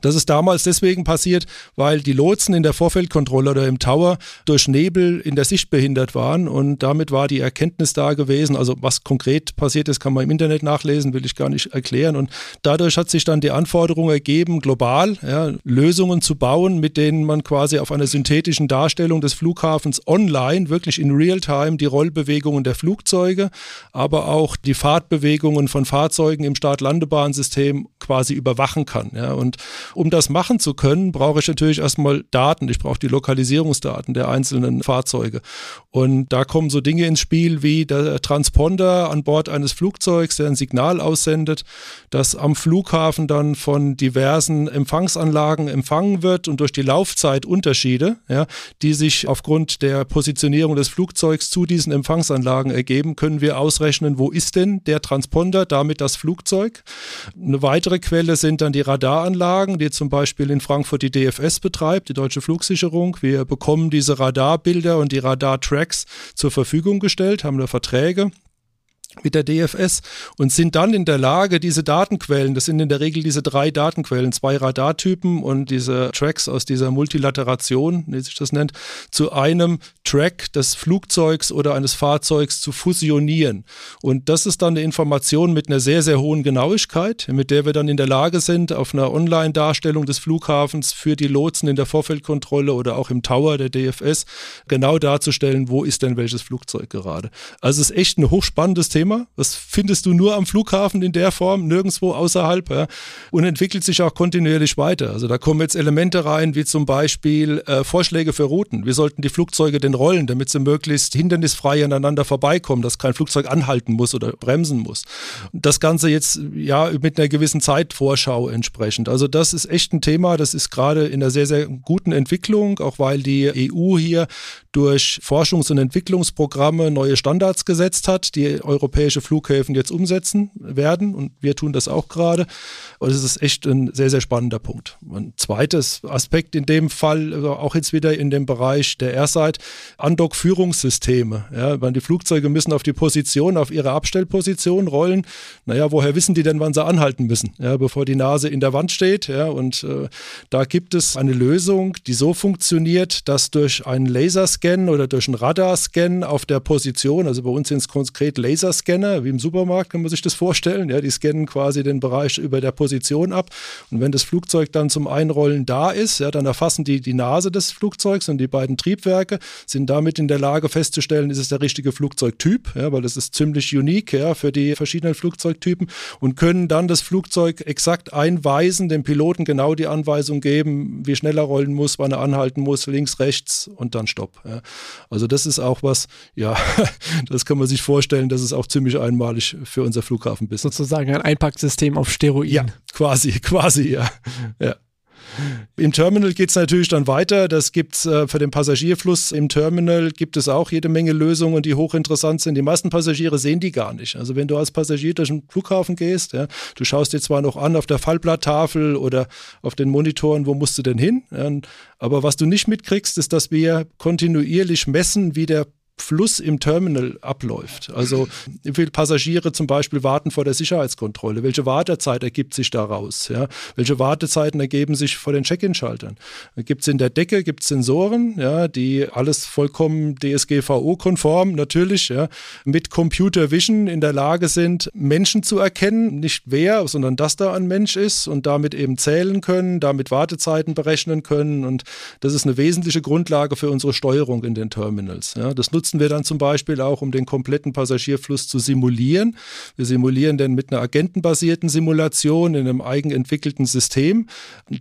Das ist damals deswegen passiert, weil die Lotsen in der Vorfeldkontrolle oder im Tower durch Nebel in der Sicht behindert waren und damit war die Erkenntnis da gewesen. Also was konkret passiert ist, kann man im Internet nachlesen, will ich gar nicht erklären. Und dadurch hat sich dann die Anforderung ergeben, global ja, Lösungen zu bauen, mit denen man quasi auf einer synthetischen Darstellung des Flughafens online, wirklich in Realtime, die Rollbewegungen der Flugzeuge, aber auch die Fahrtbewegungen von Fahrzeugen im Start-Landebahnsystem quasi überwachen kann. Ja. Und und um das machen zu können, brauche ich natürlich erstmal Daten. Ich brauche die Lokalisierungsdaten der einzelnen Fahrzeuge. Und da kommen so Dinge ins Spiel wie der Transponder an Bord eines Flugzeugs, der ein Signal aussendet, das am Flughafen dann von diversen Empfangsanlagen empfangen wird und durch die Laufzeitunterschiede, ja, die sich aufgrund der Positionierung des Flugzeugs zu diesen Empfangsanlagen ergeben, können wir ausrechnen, wo ist denn der Transponder, damit das Flugzeug. Eine weitere Quelle sind dann die Radaranlagen Anlagen, die zum Beispiel in Frankfurt die DFS betreibt, die Deutsche Flugsicherung. Wir bekommen diese Radarbilder und die Radartracks zur Verfügung gestellt, haben da Verträge mit der DFS und sind dann in der Lage, diese Datenquellen, das sind in der Regel diese drei Datenquellen, zwei Radartypen und diese Tracks aus dieser Multilateration, wie sich das nennt, zu einem Track des Flugzeugs oder eines Fahrzeugs zu fusionieren. Und das ist dann eine Information mit einer sehr, sehr hohen Genauigkeit, mit der wir dann in der Lage sind, auf einer Online-Darstellung des Flughafens für die Lotsen in der Vorfeldkontrolle oder auch im Tower der DFS genau darzustellen, wo ist denn welches Flugzeug gerade. Also es ist echt ein hochspannendes Thema. Das findest du nur am Flughafen in der Form, nirgendwo außerhalb ja, und entwickelt sich auch kontinuierlich weiter. Also da kommen jetzt Elemente rein, wie zum Beispiel äh, Vorschläge für Routen. Wie sollten die Flugzeuge denn rollen, damit sie möglichst hindernisfrei aneinander vorbeikommen, dass kein Flugzeug anhalten muss oder bremsen muss. Das Ganze jetzt ja mit einer gewissen Zeitvorschau entsprechend. Also das ist echt ein Thema, das ist gerade in einer sehr, sehr guten Entwicklung, auch weil die EU hier durch Forschungs- und Entwicklungsprogramme neue Standards gesetzt hat, die europäische Flughäfen jetzt umsetzen werden. Und wir tun das auch gerade. Und es ist echt ein sehr, sehr spannender Punkt. Ein zweites Aspekt in dem Fall, also auch jetzt wieder in dem Bereich der Airside, Andock-Führungssysteme. Ja, die Flugzeuge müssen auf die Position, auf ihre Abstellposition rollen. Naja, woher wissen die denn, wann sie anhalten müssen? Ja, bevor die Nase in der Wand steht. Ja, und äh, da gibt es eine Lösung, die so funktioniert, dass durch einen Laserscan Scan oder durch einen Radarscan auf der Position, also bei uns sind es konkret Laserscanner, wie im Supermarkt kann man sich das vorstellen, ja, die scannen quasi den Bereich über der Position ab und wenn das Flugzeug dann zum Einrollen da ist, ja, dann erfassen die die Nase des Flugzeugs und die beiden Triebwerke, sind damit in der Lage festzustellen, ist es der richtige Flugzeugtyp, ja, weil das ist ziemlich unique ja, für die verschiedenen Flugzeugtypen und können dann das Flugzeug exakt einweisen, dem Piloten genau die Anweisung geben, wie schnell er rollen muss, wann er anhalten muss, links, rechts und dann Stopp. Ja. Also das ist auch was, ja, das kann man sich vorstellen, das ist auch ziemlich einmalig für unser Flughafenbusiness.
Sozusagen ein Einpacksystem auf Steroiden.
Ja, quasi, quasi, ja. ja. Im Terminal geht es natürlich dann weiter. Das gibt es äh, für den Passagierfluss im Terminal gibt es auch jede Menge Lösungen, die hochinteressant sind. Die meisten Passagiere sehen die gar nicht. Also wenn du als Passagier durch den Flughafen gehst, ja, du schaust dir zwar noch an auf der Fallblatttafel oder auf den Monitoren, wo musst du denn hin? Ja, aber was du nicht mitkriegst, ist, dass wir kontinuierlich messen, wie der Fluss im Terminal abläuft. Also wie viele Passagiere zum Beispiel warten vor der Sicherheitskontrolle, welche Wartezeit ergibt sich daraus, ja? welche Wartezeiten ergeben sich vor den Check-in-Schaltern. Gibt es in der Decke, gibt es Sensoren, ja, die alles vollkommen DSGVO-konform natürlich, ja, mit Computer Vision in der Lage sind, Menschen zu erkennen, nicht wer, sondern dass da ein Mensch ist und damit eben zählen können, damit Wartezeiten berechnen können und das ist eine wesentliche Grundlage für unsere Steuerung in den Terminals. Ja? Das nutzt nutzen wir dann zum Beispiel auch, um den kompletten Passagierfluss zu simulieren. Wir simulieren den mit einer agentenbasierten Simulation in einem eigenentwickelten System.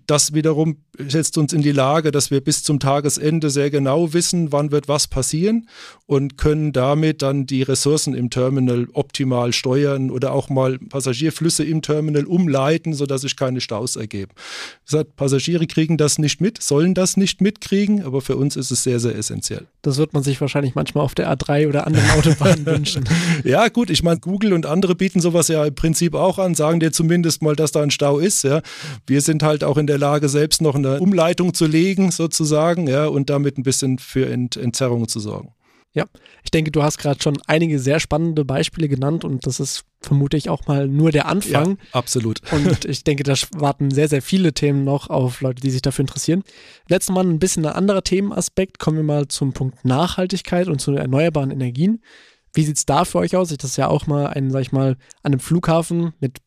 Das wiederum setzt uns in die Lage, dass wir bis zum Tagesende sehr genau wissen, wann wird was passieren und können damit dann die Ressourcen im Terminal optimal steuern oder auch mal Passagierflüsse im Terminal umleiten, sodass sich keine Staus ergeben. Wie gesagt, Passagiere kriegen das nicht mit, sollen das nicht mitkriegen, aber für uns ist es sehr, sehr essentiell.
Das wird man sich wahrscheinlich manchmal mal auf der A3 oder anderen Autobahnen wünschen.
Ja, gut, ich meine, Google und andere bieten sowas ja im Prinzip auch an, sagen dir zumindest mal, dass da ein Stau ist. Ja. Wir sind halt auch in der Lage, selbst noch eine Umleitung zu legen, sozusagen, ja, und damit ein bisschen für Ent Entzerrungen zu sorgen.
Ja, ich denke, du hast gerade schon einige sehr spannende Beispiele genannt und das ist vermute ich auch mal nur der Anfang. Ja,
absolut.
Und ich denke, da warten sehr, sehr viele Themen noch auf Leute, die sich dafür interessieren. Letztes Mal ein bisschen ein anderer Themenaspekt. Kommen wir mal zum Punkt Nachhaltigkeit und zu erneuerbaren Energien. Wie sieht es da für euch aus? Das ist ja auch mal ein, sag ich mal, an einem Flughafen mit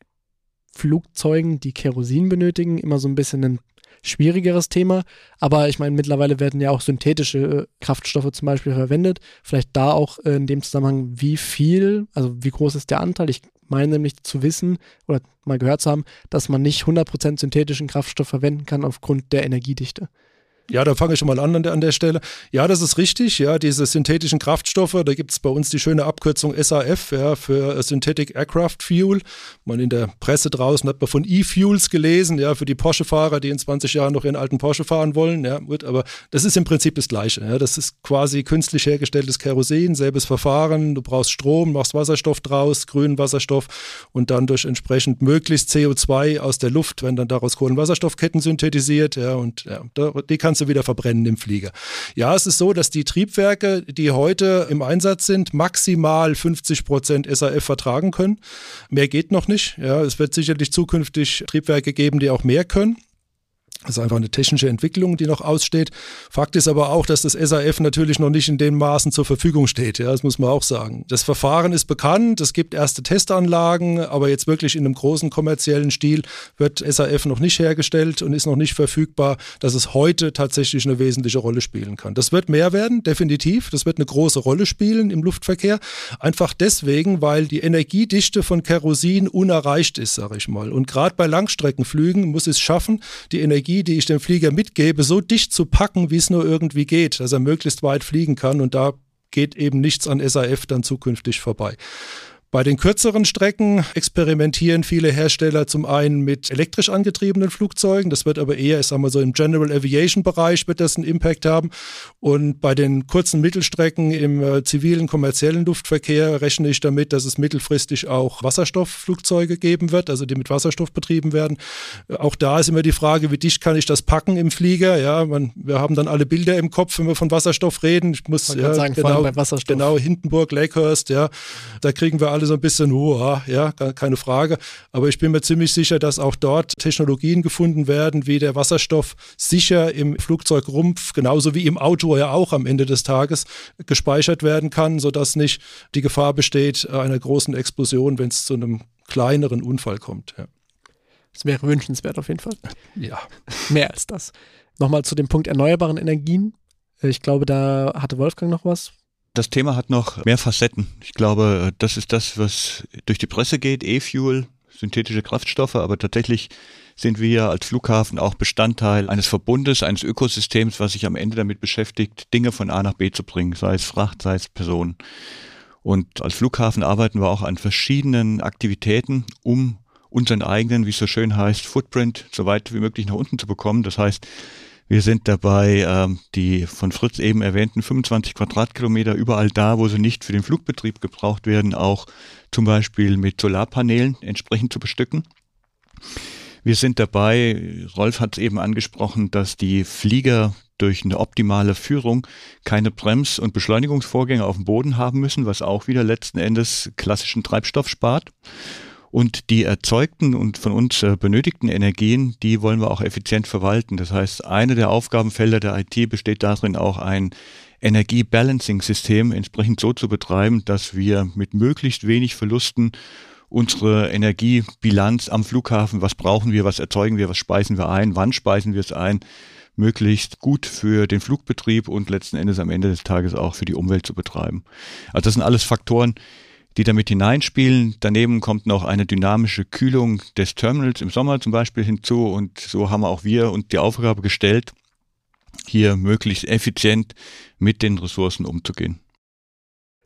Flugzeugen, die Kerosin benötigen, immer so ein bisschen ein schwierigeres Thema. Aber ich meine, mittlerweile werden ja auch synthetische äh, Kraftstoffe zum Beispiel verwendet. Vielleicht da auch äh, in dem Zusammenhang, wie viel, also wie groß ist der Anteil? Ich meine nämlich zu wissen oder mal gehört zu haben, dass man nicht 100% synthetischen Kraftstoff verwenden kann aufgrund der Energiedichte.
Ja, da fange ich schon mal an an der, an der Stelle. Ja, das ist richtig. Ja, diese synthetischen Kraftstoffe, da gibt es bei uns die schöne Abkürzung SAF ja, für Synthetic Aircraft Fuel. Man in der Presse draußen hat man von E-Fuels gelesen, ja, für die Porsche-Fahrer, die in 20 Jahren noch ihren alten Porsche fahren wollen. Ja, gut, aber das ist im Prinzip das Gleiche. Ja. Das ist quasi künstlich hergestelltes Kerosin, selbes Verfahren. Du brauchst Strom, machst Wasserstoff draus, grünen Wasserstoff und dann durch entsprechend möglichst CO2 aus der Luft, wenn dann daraus Kohlenwasserstoffketten synthetisiert. Ja, und ja, die kann kannst du wieder verbrennen im Flieger. Ja, es ist so, dass die Triebwerke, die heute im Einsatz sind, maximal 50 Prozent SAF vertragen können. Mehr geht noch nicht. Ja, es wird sicherlich zukünftig Triebwerke geben, die auch mehr können. Das ist einfach eine technische Entwicklung, die noch aussteht. Fakt ist aber auch, dass das SAF natürlich noch nicht in den Maßen zur Verfügung steht. Ja, das muss man auch sagen. Das Verfahren ist bekannt, es gibt erste Testanlagen, aber jetzt wirklich in einem großen kommerziellen Stil wird SAF noch nicht hergestellt und ist noch nicht verfügbar, dass es heute tatsächlich eine wesentliche Rolle spielen kann. Das wird mehr werden, definitiv. Das wird eine große Rolle spielen im Luftverkehr. Einfach deswegen, weil die Energiedichte von Kerosin unerreicht ist, sage ich mal. Und gerade bei Langstreckenflügen muss es schaffen, die Energie Energie, die ich dem Flieger mitgebe, so dicht zu packen, wie es nur irgendwie geht, dass er möglichst weit fliegen kann. Und da geht eben nichts an SAF dann zukünftig vorbei. Bei den kürzeren Strecken experimentieren viele Hersteller zum einen mit elektrisch angetriebenen Flugzeugen. Das wird aber eher, ich sag mal so im General Aviation Bereich wird das einen Impact haben. Und bei den kurzen Mittelstrecken im äh, zivilen kommerziellen Luftverkehr rechne ich damit, dass es mittelfristig auch Wasserstoffflugzeuge geben wird, also die mit Wasserstoff betrieben werden. Äh, auch da ist immer die Frage, wie dicht kann ich das packen im Flieger? Ja, man, wir haben dann alle Bilder im Kopf, wenn wir von Wasserstoff reden. Ich muss ja,
sagen,
genau,
bei Wasserstoff.
genau Hindenburg, Lakehurst, ja, da kriegen wir alle alle so ein bisschen, oh, ja, keine Frage. Aber ich bin mir ziemlich sicher, dass auch dort Technologien gefunden werden, wie der Wasserstoff sicher im Flugzeugrumpf, genauso wie im Auto ja auch am Ende des Tages, gespeichert werden kann, sodass nicht die Gefahr besteht einer großen Explosion, wenn es zu einem kleineren Unfall kommt. Ja.
Das wäre wünschenswert auf jeden Fall.
Ja.
Mehr als das. Nochmal zu dem Punkt erneuerbaren Energien. Ich glaube, da hatte Wolfgang noch was.
Das Thema hat noch mehr Facetten. Ich glaube, das ist das, was durch die Presse geht, E-Fuel, synthetische Kraftstoffe, aber tatsächlich sind wir als Flughafen auch Bestandteil eines Verbundes, eines Ökosystems, was sich am Ende damit beschäftigt, Dinge von A nach B zu bringen, sei es Fracht, sei es Personen. Und als Flughafen arbeiten wir auch an verschiedenen Aktivitäten, um unseren eigenen, wie es so schön heißt, Footprint so weit wie möglich nach unten zu bekommen. Das heißt, wir sind dabei, ähm, die von Fritz eben erwähnten 25 Quadratkilometer überall da, wo sie nicht für den Flugbetrieb gebraucht werden, auch zum Beispiel mit Solarpanelen entsprechend zu bestücken. Wir sind dabei, Rolf hat es eben angesprochen, dass die Flieger durch eine optimale Führung keine Brems- und Beschleunigungsvorgänge auf dem Boden haben müssen, was auch wieder letzten Endes klassischen Treibstoff spart. Und die erzeugten und von uns äh, benötigten Energien, die wollen wir auch effizient verwalten. Das heißt, eine der Aufgabenfelder der IT besteht darin, auch ein Energiebalancing-System entsprechend so zu betreiben, dass wir mit möglichst wenig Verlusten unsere Energiebilanz am Flughafen, was brauchen wir, was erzeugen wir, was speisen wir ein, wann speisen wir es ein, möglichst gut für den Flugbetrieb und letzten Endes am Ende des Tages auch für die Umwelt zu betreiben. Also das sind alles Faktoren, die damit hineinspielen. Daneben kommt noch eine dynamische Kühlung des Terminals im Sommer zum Beispiel hinzu und so haben auch wir uns die Aufgabe gestellt, hier möglichst effizient mit den Ressourcen umzugehen.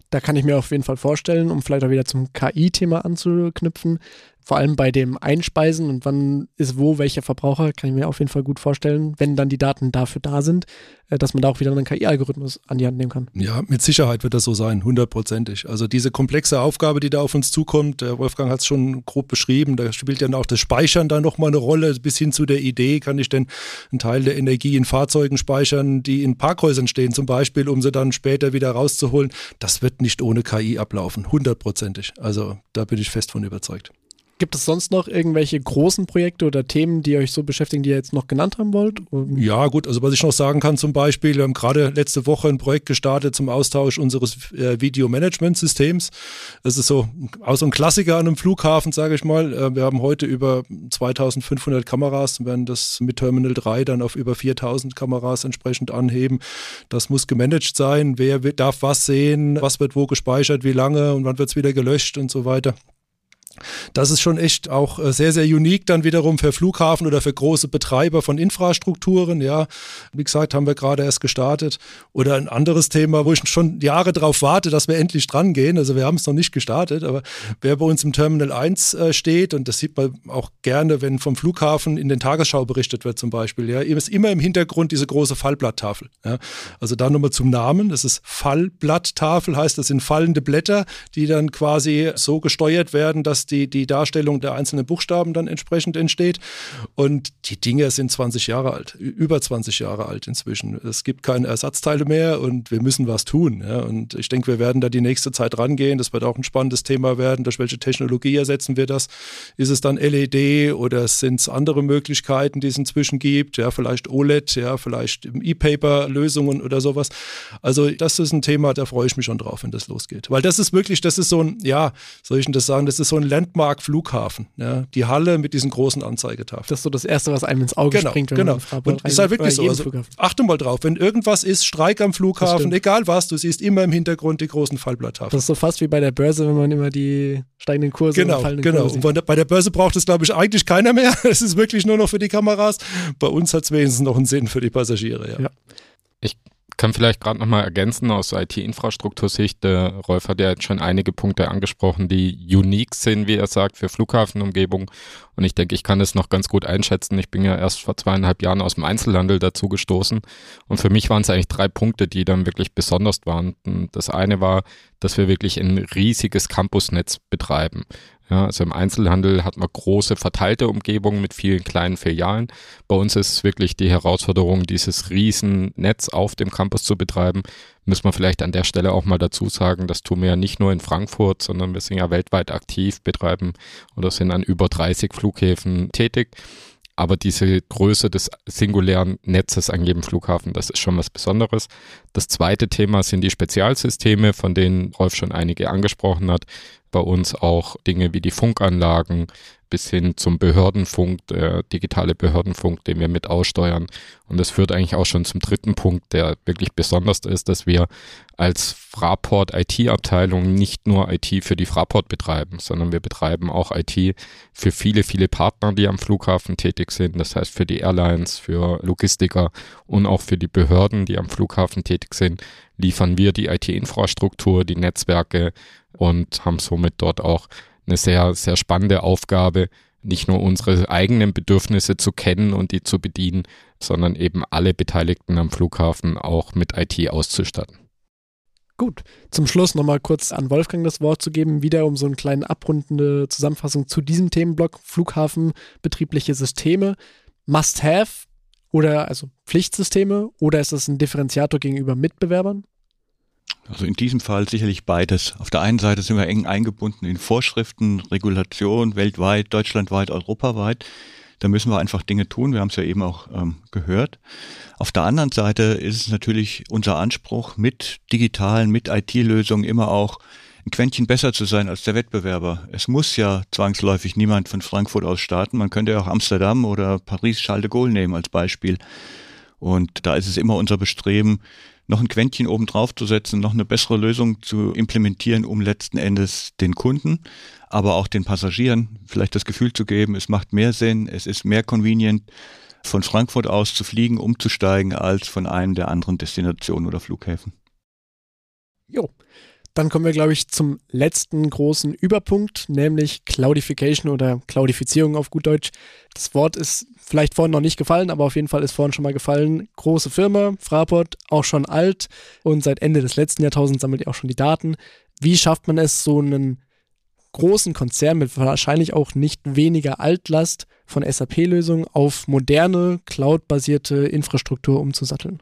Da kann ich mir auf jeden Fall vorstellen, um vielleicht auch wieder zum KI-Thema anzuknüpfen, vor allem bei dem Einspeisen und wann ist wo welcher Verbraucher, kann ich mir auf jeden Fall gut vorstellen, wenn dann die Daten dafür da sind, äh, dass man da auch wieder einen KI-Algorithmus an die Hand nehmen kann.
Ja, mit Sicherheit wird das so sein, hundertprozentig. Also diese komplexe Aufgabe, die da auf uns zukommt, der Wolfgang hat es schon grob beschrieben, da spielt ja auch das Speichern da nochmal eine Rolle, bis hin zu der Idee, kann ich denn einen Teil der Energie in Fahrzeugen speichern, die in Parkhäusern stehen zum Beispiel, um sie dann später wieder rauszuholen. Das wird nicht ohne KI ablaufen, hundertprozentig. Also da bin ich fest von überzeugt.
Gibt es sonst noch irgendwelche großen Projekte oder Themen, die euch so beschäftigen, die ihr jetzt noch genannt haben wollt?
Ja, gut, also was ich noch sagen kann zum Beispiel, wir haben gerade letzte Woche ein Projekt gestartet zum Austausch unseres äh, Video-Management-Systems. Das ist so auch so ein Klassiker an einem Flughafen, sage ich mal. Äh, wir haben heute über 2500 Kameras, werden das mit Terminal 3 dann auf über 4000 Kameras entsprechend anheben. Das muss gemanagt sein, wer darf was sehen, was wird wo gespeichert, wie lange und wann wird es wieder gelöscht und so weiter. Das ist schon echt auch äh, sehr, sehr unique dann wiederum für Flughafen oder für große Betreiber von Infrastrukturen. Ja, wie gesagt, haben wir gerade erst gestartet. Oder ein anderes Thema, wo ich schon Jahre darauf warte, dass wir endlich dran gehen. Also wir haben es noch nicht gestartet, aber wer bei uns im Terminal 1 äh, steht, und das sieht man auch gerne, wenn vom Flughafen in den Tagesschau berichtet wird zum Beispiel, ja, ist immer im Hintergrund diese große Fallblatttafel. Ja. Also da nochmal zum Namen, das ist Fallblatttafel, heißt das sind fallende Blätter, die dann quasi so gesteuert werden, dass die die, Darstellung der einzelnen Buchstaben dann entsprechend entsteht. Und die Dinge sind 20 Jahre alt, über 20 Jahre alt inzwischen. Es gibt keine Ersatzteile mehr und wir müssen was tun. Ja. Und ich denke, wir werden da die nächste Zeit rangehen. Das wird auch ein spannendes Thema werden. Durch welche Technologie ersetzen wir das? Ist es dann LED oder sind es andere Möglichkeiten, die es inzwischen gibt? Ja, vielleicht OLED, ja, vielleicht E-Paper-Lösungen oder sowas. Also das ist ein Thema, da freue ich mich schon drauf, wenn das losgeht. Weil das ist wirklich, das ist so ein, ja, soll ich denn das sagen, das ist so ein Landmark-Flughafen. Ja? Die Halle mit diesen großen Anzeigetafeln.
Das ist so das Erste, was einem ins Auge
genau,
springt.
Wenn genau. man und ist halt wirklich so. Also, achte mal drauf, wenn irgendwas ist, Streik am Flughafen, egal was, du siehst immer im Hintergrund die großen Fallblattafeln.
Das ist so fast wie bei der Börse, wenn man immer die steigenden Kurse
genau, und fallenden genau. Kurse Genau, und bei der Börse braucht es, glaube ich, eigentlich keiner mehr. Es ist wirklich nur noch für die Kameras. Bei uns hat es wenigstens noch einen Sinn für die Passagiere. Ja. ja.
Ich kann vielleicht gerade nochmal ergänzen aus IT-Infrastruktursicht. Der Rolf hat ja jetzt schon einige Punkte angesprochen, die unique sind, wie er sagt, für Flughafenumgebung. Und ich denke, ich kann das noch ganz gut einschätzen. Ich bin ja erst vor zweieinhalb Jahren aus dem Einzelhandel dazu gestoßen. Und für mich waren es eigentlich drei Punkte, die dann wirklich besonders waren. Das eine war, dass wir wirklich ein riesiges Campusnetz betreiben. Ja, also im Einzelhandel hat man große verteilte Umgebungen mit vielen kleinen Filialen. Bei uns ist es wirklich die Herausforderung, dieses Riesennetz auf dem Campus zu betreiben. Müssen wir vielleicht an der Stelle auch mal dazu sagen, das tun wir ja nicht nur in Frankfurt, sondern wir sind ja weltweit aktiv, betreiben oder sind an über 30 Flughäfen tätig. Aber diese Größe des singulären Netzes an jedem Flughafen, das ist schon was Besonderes. Das zweite Thema sind die Spezialsysteme, von denen Rolf schon einige angesprochen hat bei uns auch Dinge wie die Funkanlagen bis hin zum Behördenfunk, der digitale Behördenfunk, den wir mit aussteuern. Und das führt eigentlich auch schon zum dritten Punkt, der wirklich besonders ist, dass wir als Fraport IT-Abteilung nicht nur IT für die Fraport betreiben, sondern wir betreiben auch IT für viele, viele Partner, die am Flughafen tätig sind. Das heißt für die Airlines, für Logistiker und auch für die Behörden, die am Flughafen tätig sind, liefern wir die IT-Infrastruktur, die Netzwerke, und haben somit dort auch eine sehr, sehr spannende Aufgabe, nicht nur unsere eigenen Bedürfnisse zu kennen und die zu bedienen, sondern eben alle Beteiligten am Flughafen auch mit IT auszustatten.
Gut, zum Schluss nochmal kurz an Wolfgang das Wort zu geben, wieder um so eine kleine abrundende Zusammenfassung zu diesem Themenblock Flughafen, betriebliche Systeme. Must have oder also Pflichtsysteme oder ist das ein Differenziator gegenüber Mitbewerbern?
Also in diesem Fall sicherlich beides. Auf der einen Seite sind wir eng eingebunden in Vorschriften, Regulation weltweit, deutschlandweit, europaweit. Da müssen wir einfach Dinge tun. Wir haben es ja eben auch ähm, gehört. Auf der anderen Seite ist es natürlich unser Anspruch, mit digitalen, mit IT-Lösungen immer auch ein Quäntchen besser zu sein als der Wettbewerber. Es muss ja zwangsläufig niemand von Frankfurt aus starten. Man könnte ja auch Amsterdam oder Paris Charles de Gaulle nehmen als Beispiel. Und da ist es immer unser Bestreben, noch ein Quäntchen oben drauf zu setzen, noch eine bessere Lösung zu implementieren, um letzten Endes den Kunden, aber auch den Passagieren vielleicht das Gefühl zu geben, es macht mehr Sinn, es ist mehr convenient, von Frankfurt aus zu fliegen, umzusteigen, als von einem der anderen Destinationen oder Flughäfen.
Jo, dann kommen wir, glaube ich, zum letzten großen Überpunkt, nämlich Cloudification oder Cloudifizierung auf gut Deutsch. Das Wort ist vielleicht vorhin noch nicht gefallen, aber auf jeden Fall ist vorhin schon mal gefallen. Große Firma, Fraport, auch schon alt und seit Ende des letzten Jahrtausends sammelt ihr auch schon die Daten. Wie schafft man es, so einen großen Konzern mit wahrscheinlich auch nicht weniger Altlast von SAP-Lösungen auf moderne, cloud-basierte Infrastruktur umzusatteln?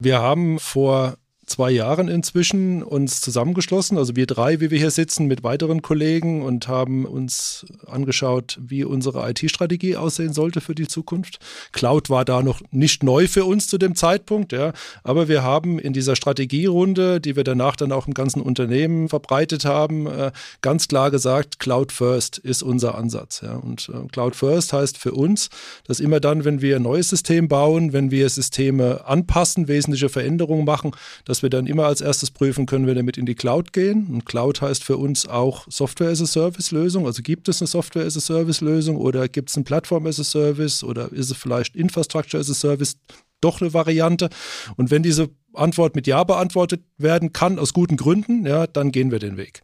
Wir haben vor zwei Jahren inzwischen uns zusammengeschlossen, also wir drei, wie wir hier sitzen, mit weiteren Kollegen und haben uns angeschaut, wie unsere IT-Strategie aussehen sollte für die Zukunft. Cloud war da noch nicht neu für uns zu dem Zeitpunkt, ja, aber wir haben in dieser Strategierunde, die wir danach dann auch im ganzen Unternehmen verbreitet haben, äh, ganz klar gesagt, Cloud First ist unser Ansatz. Ja. Und äh, Cloud First heißt für uns, dass immer dann, wenn wir ein neues System bauen, wenn wir Systeme anpassen, wesentliche Veränderungen machen, dass dass wir dann immer als erstes prüfen, können wir damit in die Cloud gehen. Und Cloud heißt für uns auch Software as a Service Lösung. Also gibt es eine Software as a Service Lösung oder gibt es eine Plattform as a Service oder ist es vielleicht Infrastructure as a Service? Doch eine Variante. Und wenn diese Antwort mit Ja beantwortet werden kann, aus guten Gründen, ja, dann gehen wir den Weg.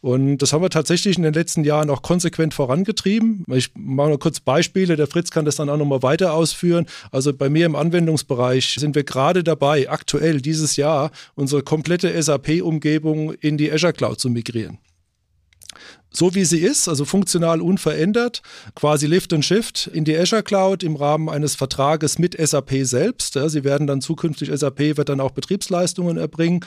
Und das haben wir tatsächlich in den letzten Jahren auch konsequent vorangetrieben. Ich mache noch kurz Beispiele, der Fritz kann das dann auch nochmal weiter ausführen. Also bei mir im Anwendungsbereich sind wir gerade dabei, aktuell dieses Jahr unsere komplette SAP-Umgebung in die Azure Cloud zu migrieren. So wie sie ist, also funktional unverändert, quasi Lift und Shift in die Azure Cloud im Rahmen eines Vertrages mit SAP selbst. Sie werden dann zukünftig, SAP wird dann auch Betriebsleistungen erbringen.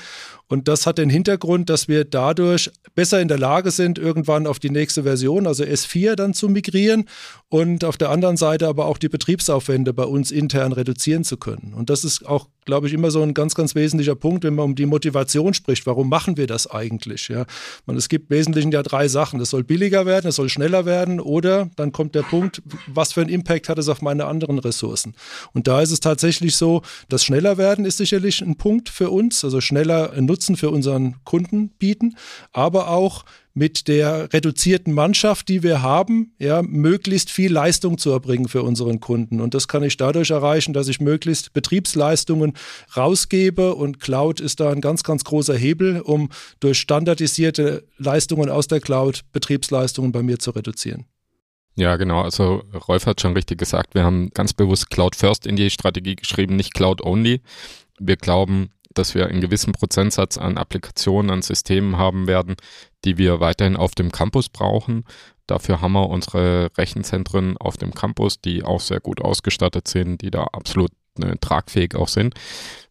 Und das hat den Hintergrund, dass wir dadurch besser in der Lage sind, irgendwann auf die nächste Version, also S4, dann zu migrieren und auf der anderen Seite aber auch die Betriebsaufwände bei uns intern reduzieren zu können. Und das ist auch, glaube ich, immer so ein ganz, ganz wesentlicher Punkt, wenn man um die Motivation spricht. Warum machen wir das eigentlich? Ja, man, es gibt im Wesentlichen ja drei Sachen. Das soll billiger werden, es soll schneller werden oder dann kommt der Punkt, was für einen Impact hat es auf meine anderen Ressourcen? Und da ist es tatsächlich so, das schneller werden ist sicherlich ein Punkt für uns, also schneller Nutzen für unseren Kunden bieten, aber auch mit der reduzierten Mannschaft, die wir haben, ja, möglichst viel Leistung zu erbringen für unseren Kunden. Und das kann ich dadurch erreichen, dass ich möglichst Betriebsleistungen rausgebe. Und Cloud ist da ein ganz, ganz großer Hebel, um durch standardisierte Leistungen aus der Cloud Betriebsleistungen bei mir zu reduzieren.
Ja, genau. Also Rolf hat schon richtig gesagt, wir haben ganz bewusst Cloud First in die Strategie geschrieben, nicht Cloud Only. Wir glauben, dass wir einen gewissen Prozentsatz an Applikationen, an Systemen haben werden, die wir weiterhin auf dem Campus brauchen. Dafür haben wir unsere Rechenzentren auf dem Campus, die auch sehr gut ausgestattet sind, die da absolut äh, tragfähig auch sind.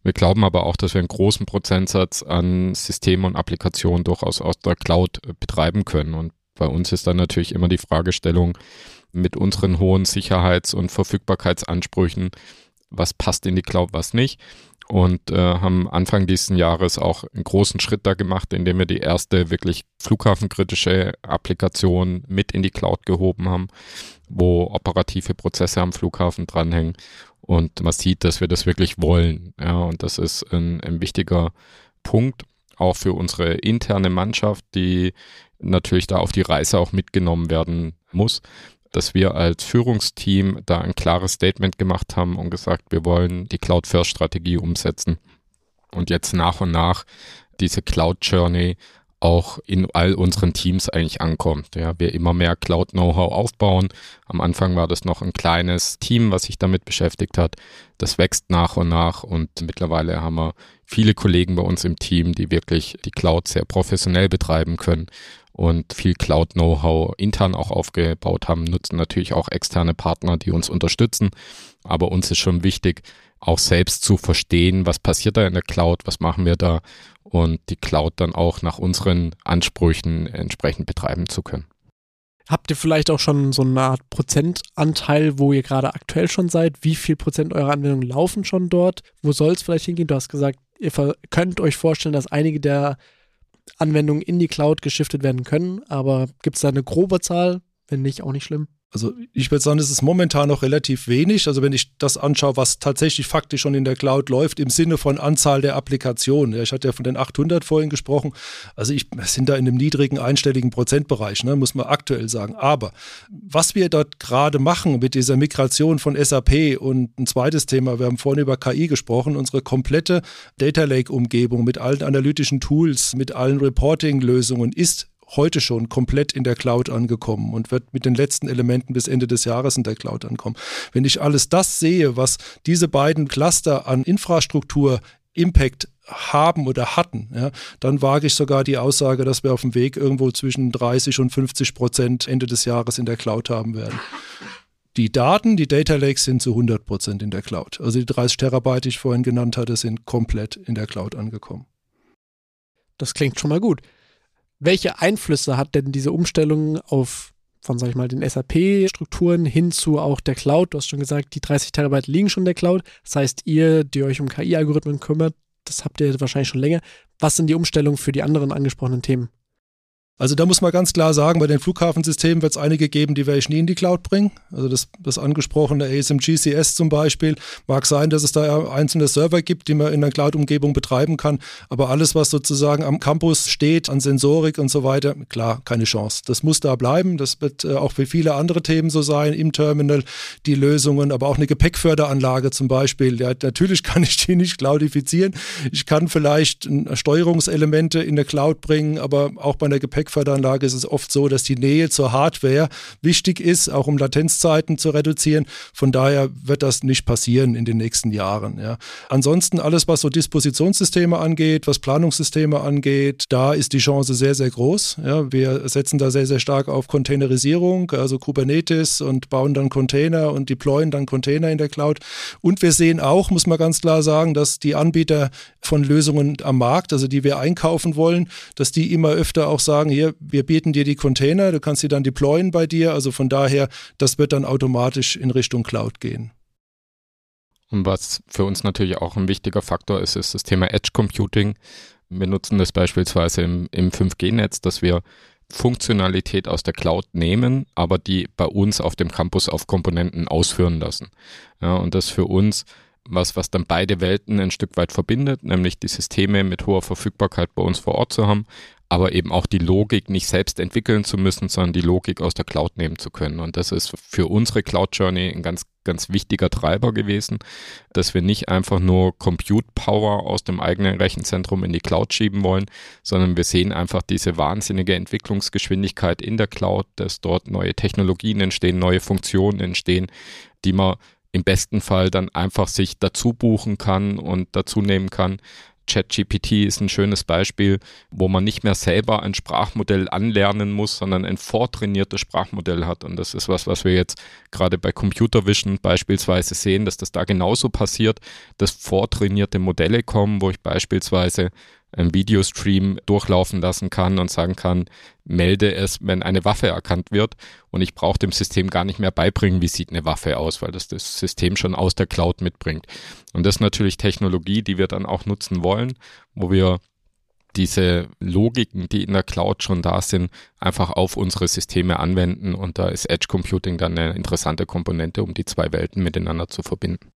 Wir glauben aber auch, dass wir einen großen Prozentsatz an Systemen und Applikationen durchaus aus der Cloud äh, betreiben können. Und bei uns ist dann natürlich immer die Fragestellung mit unseren hohen Sicherheits- und Verfügbarkeitsansprüchen, was passt in die Cloud, was nicht und äh, haben Anfang dieses Jahres auch einen großen Schritt da gemacht, indem wir die erste wirklich flughafenkritische Applikation mit in die Cloud gehoben haben, wo operative Prozesse am Flughafen dranhängen und man sieht, dass wir das wirklich wollen. Ja, und das ist ein, ein wichtiger Punkt auch für unsere interne Mannschaft, die natürlich da auf die Reise auch mitgenommen werden muss dass wir als Führungsteam da ein klares Statement gemacht haben und gesagt, wir wollen die Cloud-First-Strategie umsetzen und jetzt nach und nach diese Cloud-Journey auch in all unseren Teams eigentlich ankommt. Ja, wir immer mehr Cloud-Know-how aufbauen. Am Anfang war das noch ein kleines Team, was sich damit beschäftigt hat. Das wächst nach und nach und mittlerweile haben wir viele Kollegen bei uns im Team, die wirklich die Cloud sehr professionell betreiben können und viel Cloud-Know-how intern auch aufgebaut haben, nutzen natürlich auch externe Partner, die uns unterstützen. Aber uns ist schon wichtig, auch selbst zu verstehen, was passiert da in der Cloud, was machen wir da und die Cloud dann auch nach unseren Ansprüchen entsprechend betreiben zu können.
Habt ihr vielleicht auch schon so eine Art Prozentanteil, wo ihr gerade aktuell schon seid? Wie viel Prozent eurer Anwendungen laufen schon dort? Wo soll es vielleicht hingehen? Du hast gesagt, ihr könnt euch vorstellen, dass einige der Anwendungen in die Cloud geschiftet werden können. Aber gibt es da eine grobe Zahl? Wenn nicht, auch nicht schlimm.
Also ich würde sagen, es ist momentan noch relativ wenig. Also wenn ich das anschaue, was tatsächlich faktisch schon in der Cloud läuft, im Sinne von Anzahl der Applikationen. Ja, ich hatte ja von den 800 vorhin gesprochen. Also ich sind da in einem niedrigen einstelligen Prozentbereich, ne, muss man aktuell sagen. Aber was wir dort gerade machen mit dieser Migration von SAP und ein zweites Thema, wir haben vorhin über KI gesprochen, unsere komplette Data Lake Umgebung mit allen analytischen Tools, mit allen Reporting-Lösungen ist heute schon komplett in der Cloud angekommen und wird mit den letzten Elementen bis Ende des Jahres in der Cloud ankommen. Wenn ich alles das sehe, was diese beiden Cluster an Infrastruktur Impact haben oder hatten, ja, dann wage ich sogar die Aussage, dass wir auf dem Weg irgendwo zwischen 30 und 50 Prozent Ende des Jahres in der Cloud haben werden. Die Daten, die Data Lakes sind zu 100 Prozent in der Cloud. Also die 30 Terabyte, die ich vorhin genannt hatte, sind komplett in der Cloud angekommen.
Das klingt schon mal gut. Welche Einflüsse hat denn diese Umstellung auf von, sag ich mal, den SAP-Strukturen hin zu auch der Cloud? Du hast schon gesagt, die 30 Terabyte liegen schon in der Cloud. Das heißt, ihr, die euch um KI-Algorithmen kümmert, das habt ihr wahrscheinlich schon länger. Was sind die Umstellungen für die anderen angesprochenen Themen?
Also da muss man ganz klar sagen, bei den Flughafensystemen wird es einige geben, die werde ich nie in die Cloud bringen. Also das, das angesprochene ASMGCS zum Beispiel. Mag sein, dass es da einzelne Server gibt, die man in der Cloud-Umgebung betreiben kann. Aber alles, was sozusagen am Campus steht, an Sensorik und so weiter, klar, keine Chance. Das muss da bleiben. Das wird äh, auch für viele andere Themen so sein, im Terminal, die Lösungen, aber auch eine Gepäckförderanlage zum Beispiel. Ja, natürlich kann ich die nicht cloudifizieren. Ich kann vielleicht Steuerungselemente in der Cloud bringen, aber auch bei einer Gepäck Gepäckförderanlage ist es oft so, dass die Nähe zur Hardware wichtig ist, auch um Latenzzeiten zu reduzieren. Von daher wird das nicht passieren in den nächsten Jahren. Ja. Ansonsten alles, was so Dispositionssysteme angeht, was Planungssysteme angeht, da ist die Chance sehr, sehr groß. Ja. Wir setzen da sehr, sehr stark auf Containerisierung, also Kubernetes und bauen dann Container und deployen dann Container in der Cloud. Und wir sehen auch, muss man ganz klar sagen, dass die Anbieter von Lösungen am Markt, also die wir einkaufen wollen, dass die immer öfter auch sagen, hier, wir bieten dir die Container, du kannst sie dann deployen bei dir. Also von daher, das wird dann automatisch in Richtung Cloud gehen.
Und was für uns natürlich auch ein wichtiger Faktor ist, ist das Thema Edge Computing. Wir nutzen das beispielsweise im, im 5G-Netz, dass wir Funktionalität aus der Cloud nehmen, aber die bei uns auf dem Campus auf Komponenten ausführen lassen. Ja, und das für uns was, was dann beide Welten ein Stück weit verbindet, nämlich die Systeme mit hoher Verfügbarkeit bei uns vor Ort zu haben, aber eben auch die Logik nicht selbst entwickeln zu müssen, sondern die Logik aus der Cloud nehmen zu können. Und das ist für unsere Cloud Journey ein ganz, ganz wichtiger Treiber gewesen, dass wir nicht einfach nur Compute Power aus dem eigenen Rechenzentrum in die Cloud schieben wollen, sondern wir sehen einfach diese wahnsinnige Entwicklungsgeschwindigkeit in der Cloud, dass dort neue Technologien entstehen, neue Funktionen entstehen, die man im besten Fall dann einfach sich dazu buchen kann und dazu nehmen kann. ChatGPT ist ein schönes Beispiel, wo man nicht mehr selber ein Sprachmodell anlernen muss, sondern ein vortrainiertes Sprachmodell hat. Und das ist was, was wir jetzt gerade bei Computer Vision beispielsweise sehen, dass das da genauso passiert, dass vortrainierte Modelle kommen, wo ich beispielsweise einen Videostream durchlaufen lassen kann und sagen kann, melde es, wenn eine Waffe erkannt wird. Und ich brauche dem System gar nicht mehr beibringen, wie sieht eine Waffe aus, weil das das System schon aus der Cloud mitbringt. Und das ist natürlich Technologie, die wir dann auch nutzen wollen, wo wir diese Logiken, die in der Cloud schon da sind, einfach auf unsere Systeme anwenden. Und da ist Edge Computing dann eine interessante Komponente, um die zwei Welten miteinander zu verbinden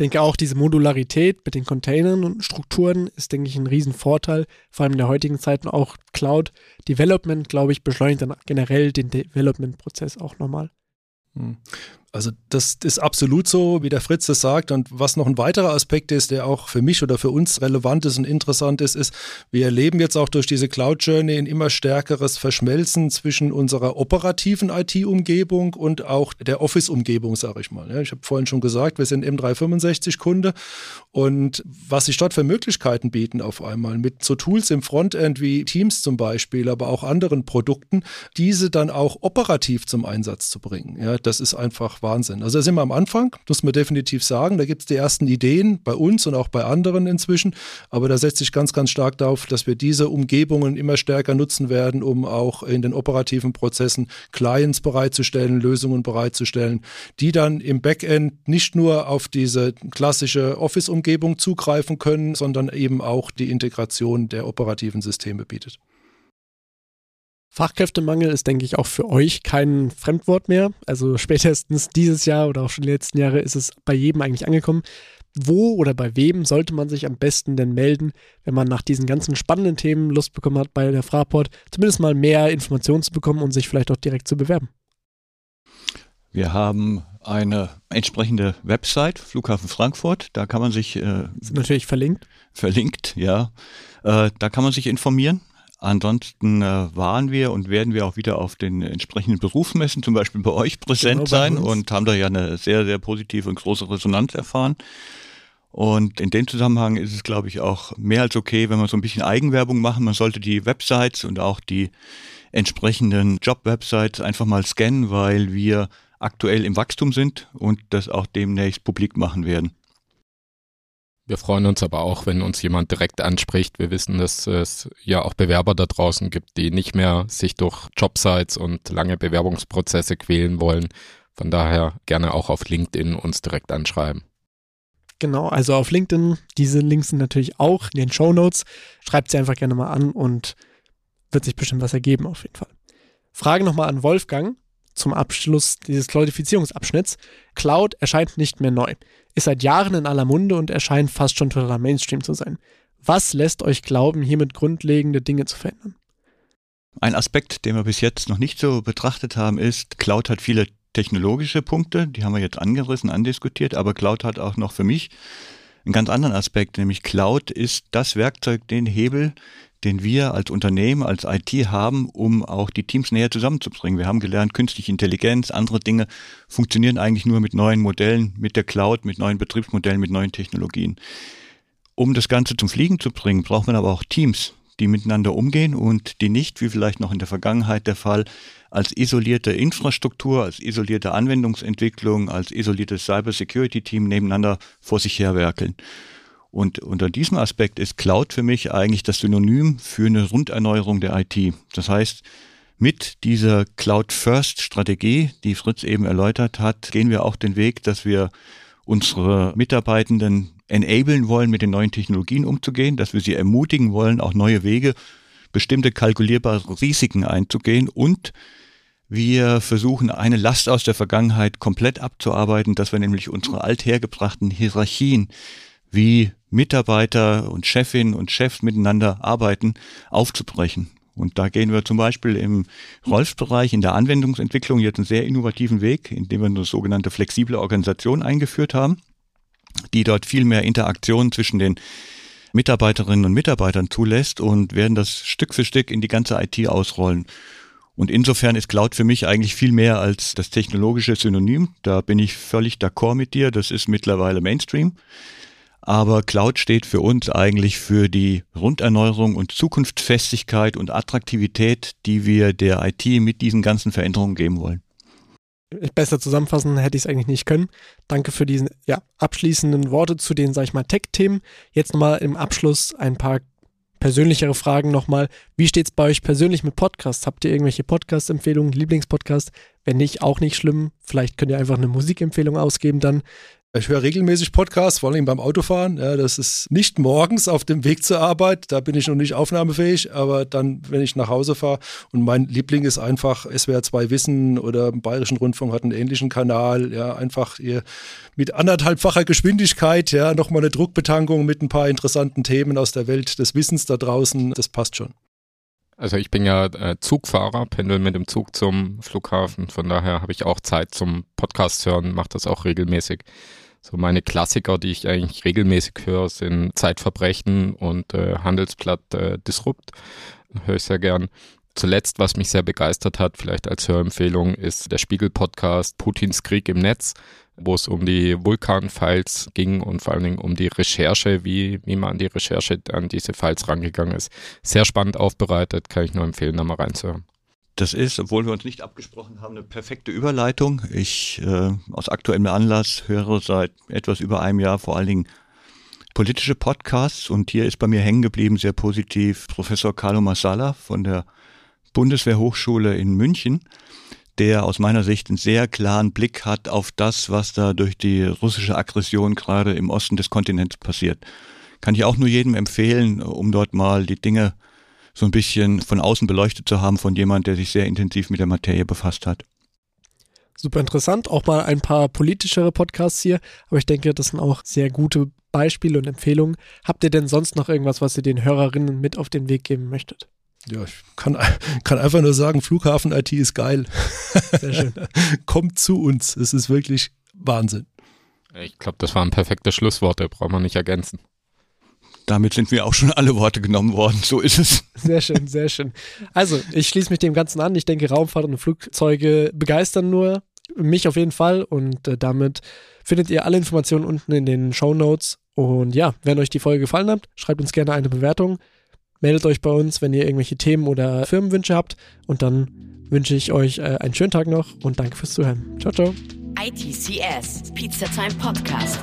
denke auch, diese Modularität mit den Containern und Strukturen ist, denke ich, ein Riesenvorteil, vor allem in der heutigen Zeit und auch Cloud Development, glaube ich, beschleunigt dann generell den Development-Prozess auch nochmal.
Also das ist absolut so, wie der Fritz das sagt. Und was noch ein weiterer Aspekt ist, der auch für mich oder für uns relevant ist und interessant ist, ist, wir erleben jetzt auch durch diese Cloud Journey ein immer stärkeres Verschmelzen zwischen unserer operativen IT-Umgebung und auch der Office-Umgebung, sage ich mal. Ich habe vorhin schon gesagt, wir sind M365-Kunde und was sich dort für Möglichkeiten bieten auf einmal mit so Tools im Frontend wie Teams zum Beispiel, aber auch anderen Produkten, diese dann auch operativ zum Einsatz zu bringen. Ja, das ist einfach Wahnsinn. Also da sind wir am Anfang, muss man definitiv sagen. Da gibt es die ersten Ideen bei uns und auch bei anderen inzwischen. Aber da setzt sich ganz, ganz stark darauf, dass wir diese Umgebungen immer stärker nutzen werden, um auch in den operativen Prozessen Clients bereitzustellen, Lösungen bereitzustellen, die dann im Backend nicht nur auf diese klassische Office-Umgebung zugreifen können, sondern eben auch die Integration der operativen Systeme bietet.
Fachkräftemangel ist, denke ich, auch für euch kein Fremdwort mehr. Also spätestens dieses Jahr oder auch schon die letzten Jahre ist es bei jedem eigentlich angekommen. Wo oder bei wem sollte man sich am besten denn melden, wenn man nach diesen ganzen spannenden Themen Lust bekommen hat, bei der Fraport zumindest mal mehr Informationen zu bekommen und sich vielleicht auch direkt zu bewerben?
Wir haben eine entsprechende Website, Flughafen Frankfurt. Da kann man sich. Äh,
natürlich verlinkt.
Verlinkt, ja. Äh, da kann man sich informieren. Ansonsten äh, waren wir und werden wir auch wieder auf den entsprechenden Berufsmessen, zum Beispiel bei euch, präsent genau sein und haben da ja eine sehr, sehr positive und große Resonanz erfahren. Und in dem Zusammenhang ist es, glaube ich, auch mehr als okay, wenn man so ein bisschen Eigenwerbung machen. Man sollte die Websites und auch die entsprechenden Job-Websites einfach mal scannen, weil wir aktuell im Wachstum sind und das auch demnächst publik machen werden.
Wir freuen uns aber auch, wenn uns jemand direkt anspricht. Wir wissen, dass es ja auch Bewerber da draußen gibt, die nicht mehr sich durch Jobsites und lange Bewerbungsprozesse quälen wollen. Von daher gerne auch auf LinkedIn uns direkt anschreiben.
Genau, also auf LinkedIn. Diese Links sind natürlich auch in den Show Notes. Schreibt sie einfach gerne mal an und wird sich bestimmt was ergeben auf jeden Fall. Frage nochmal an Wolfgang zum Abschluss dieses Cloudifizierungsabschnitts. Cloud erscheint nicht mehr neu, ist seit Jahren in aller Munde und erscheint fast schon totaler Mainstream zu sein. Was lässt euch glauben, hiermit grundlegende Dinge zu verändern?
Ein Aspekt, den wir bis jetzt noch nicht so betrachtet haben, ist, Cloud hat viele technologische Punkte, die haben wir jetzt angerissen, andiskutiert, aber Cloud hat auch noch für mich einen ganz anderen Aspekt, nämlich Cloud ist das Werkzeug, den Hebel, den wir als Unternehmen, als IT haben, um auch die Teams näher zusammenzubringen. Wir haben gelernt, künstliche Intelligenz, andere Dinge funktionieren eigentlich nur mit neuen Modellen, mit der Cloud, mit neuen Betriebsmodellen, mit neuen Technologien. Um das Ganze zum Fliegen zu bringen, braucht man aber auch Teams, die miteinander umgehen und die nicht, wie vielleicht noch in der Vergangenheit der Fall, als isolierte Infrastruktur, als isolierte Anwendungsentwicklung, als isoliertes Cybersecurity-Team nebeneinander vor sich herwerkeln. Und unter diesem Aspekt ist Cloud für mich eigentlich das Synonym für eine Runderneuerung der IT. Das heißt, mit dieser Cloud-First-Strategie, die Fritz eben erläutert hat, gehen wir auch den Weg, dass wir unsere Mitarbeitenden enablen wollen, mit den neuen Technologien umzugehen, dass wir sie ermutigen wollen, auch neue Wege, bestimmte kalkulierbare Risiken einzugehen und wir versuchen eine Last aus der Vergangenheit komplett abzuarbeiten, dass wir nämlich unsere althergebrachten Hierarchien, wie Mitarbeiter und Chefin und Chefs miteinander arbeiten, aufzubrechen. Und da gehen wir zum Beispiel im Rolfsbereich in der Anwendungsentwicklung jetzt einen sehr innovativen Weg, indem wir eine sogenannte flexible Organisation eingeführt haben, die dort viel mehr Interaktion zwischen den Mitarbeiterinnen und Mitarbeitern zulässt und werden das Stück für Stück in die ganze IT ausrollen. Und insofern ist Cloud für mich eigentlich viel mehr als das technologische Synonym. Da bin ich völlig d'accord mit dir. Das ist mittlerweile Mainstream. Aber Cloud steht für uns eigentlich für die Runderneuerung und Zukunftsfestigkeit und Attraktivität, die wir der IT mit diesen ganzen Veränderungen geben wollen.
Besser zusammenfassen hätte ich es eigentlich nicht können. Danke für diesen ja, abschließenden Worte zu den, sag ich mal, Tech-Themen. Jetzt nochmal im Abschluss ein paar persönlichere Fragen nochmal. Wie steht es bei euch persönlich mit Podcasts? Habt ihr irgendwelche Podcast-Empfehlungen, Lieblingspodcast? Wenn nicht, auch nicht schlimm. Vielleicht könnt ihr einfach eine Musikempfehlung ausgeben dann.
Ich höre regelmäßig Podcasts, vor allem beim Autofahren. Ja, das ist nicht morgens auf dem Weg zur Arbeit, da bin ich noch nicht aufnahmefähig, aber dann, wenn ich nach Hause fahre und mein Liebling ist einfach SWR 2 Wissen oder im Bayerischen Rundfunk hat einen ähnlichen Kanal, ja, einfach ihr mit anderthalbfacher Geschwindigkeit, ja, nochmal eine Druckbetankung mit ein paar interessanten Themen aus der Welt des Wissens da draußen, das passt schon.
Also ich bin ja äh, Zugfahrer, pendel mit dem Zug zum Flughafen, von daher habe ich auch Zeit zum Podcast hören, mache das auch regelmäßig. So meine Klassiker, die ich eigentlich regelmäßig höre, sind Zeitverbrechen und äh, Handelsblatt äh, Disrupt, höre ich sehr gern. Zuletzt, was mich sehr begeistert hat, vielleicht als Hörempfehlung, ist der Spiegel-Podcast Putins Krieg im Netz, wo es um die Vulkan-Files ging und vor allen Dingen um die Recherche, wie, wie man an die Recherche an diese Files rangegangen ist. Sehr spannend aufbereitet, kann ich nur empfehlen, da mal reinzuhören.
Das ist, obwohl wir uns nicht abgesprochen haben, eine perfekte Überleitung. Ich äh, aus aktuellem Anlass höre seit etwas über einem Jahr vor allen Dingen politische Podcasts und hier ist bei mir hängen geblieben sehr positiv Professor Carlo Massala von der Bundeswehrhochschule in München, der aus meiner Sicht einen sehr klaren Blick hat auf das, was da durch die russische Aggression gerade im Osten des Kontinents passiert. Kann ich auch nur jedem empfehlen, um dort mal die Dinge so ein bisschen von außen beleuchtet zu haben von jemand, der sich sehr intensiv mit der Materie befasst hat.
Super interessant, auch mal ein paar politischere Podcasts hier, aber ich denke, das sind auch sehr gute Beispiele und Empfehlungen. Habt ihr denn sonst noch irgendwas, was ihr den Hörerinnen mit auf den Weg geben möchtet?
Ja, ich kann, kann einfach nur sagen, Flughafen-IT ist geil. Sehr schön. Kommt zu uns. Es ist wirklich Wahnsinn.
Ich glaube, das waren perfekte Schlussworte, braucht man nicht ergänzen.
Damit sind mir auch schon alle Worte genommen worden. So ist es.
Sehr schön, sehr schön. Also, ich schließe mich dem Ganzen an. Ich denke, Raumfahrt und Flugzeuge begeistern nur. Mich auf jeden Fall. Und äh, damit findet ihr alle Informationen unten in den Show Notes. Und ja, wenn euch die Folge gefallen hat, schreibt uns gerne eine Bewertung. Meldet euch bei uns, wenn ihr irgendwelche Themen oder Firmenwünsche habt. Und dann wünsche ich euch äh, einen schönen Tag noch und danke fürs Zuhören. Ciao, ciao.
ITCS, Pizza Time Podcast.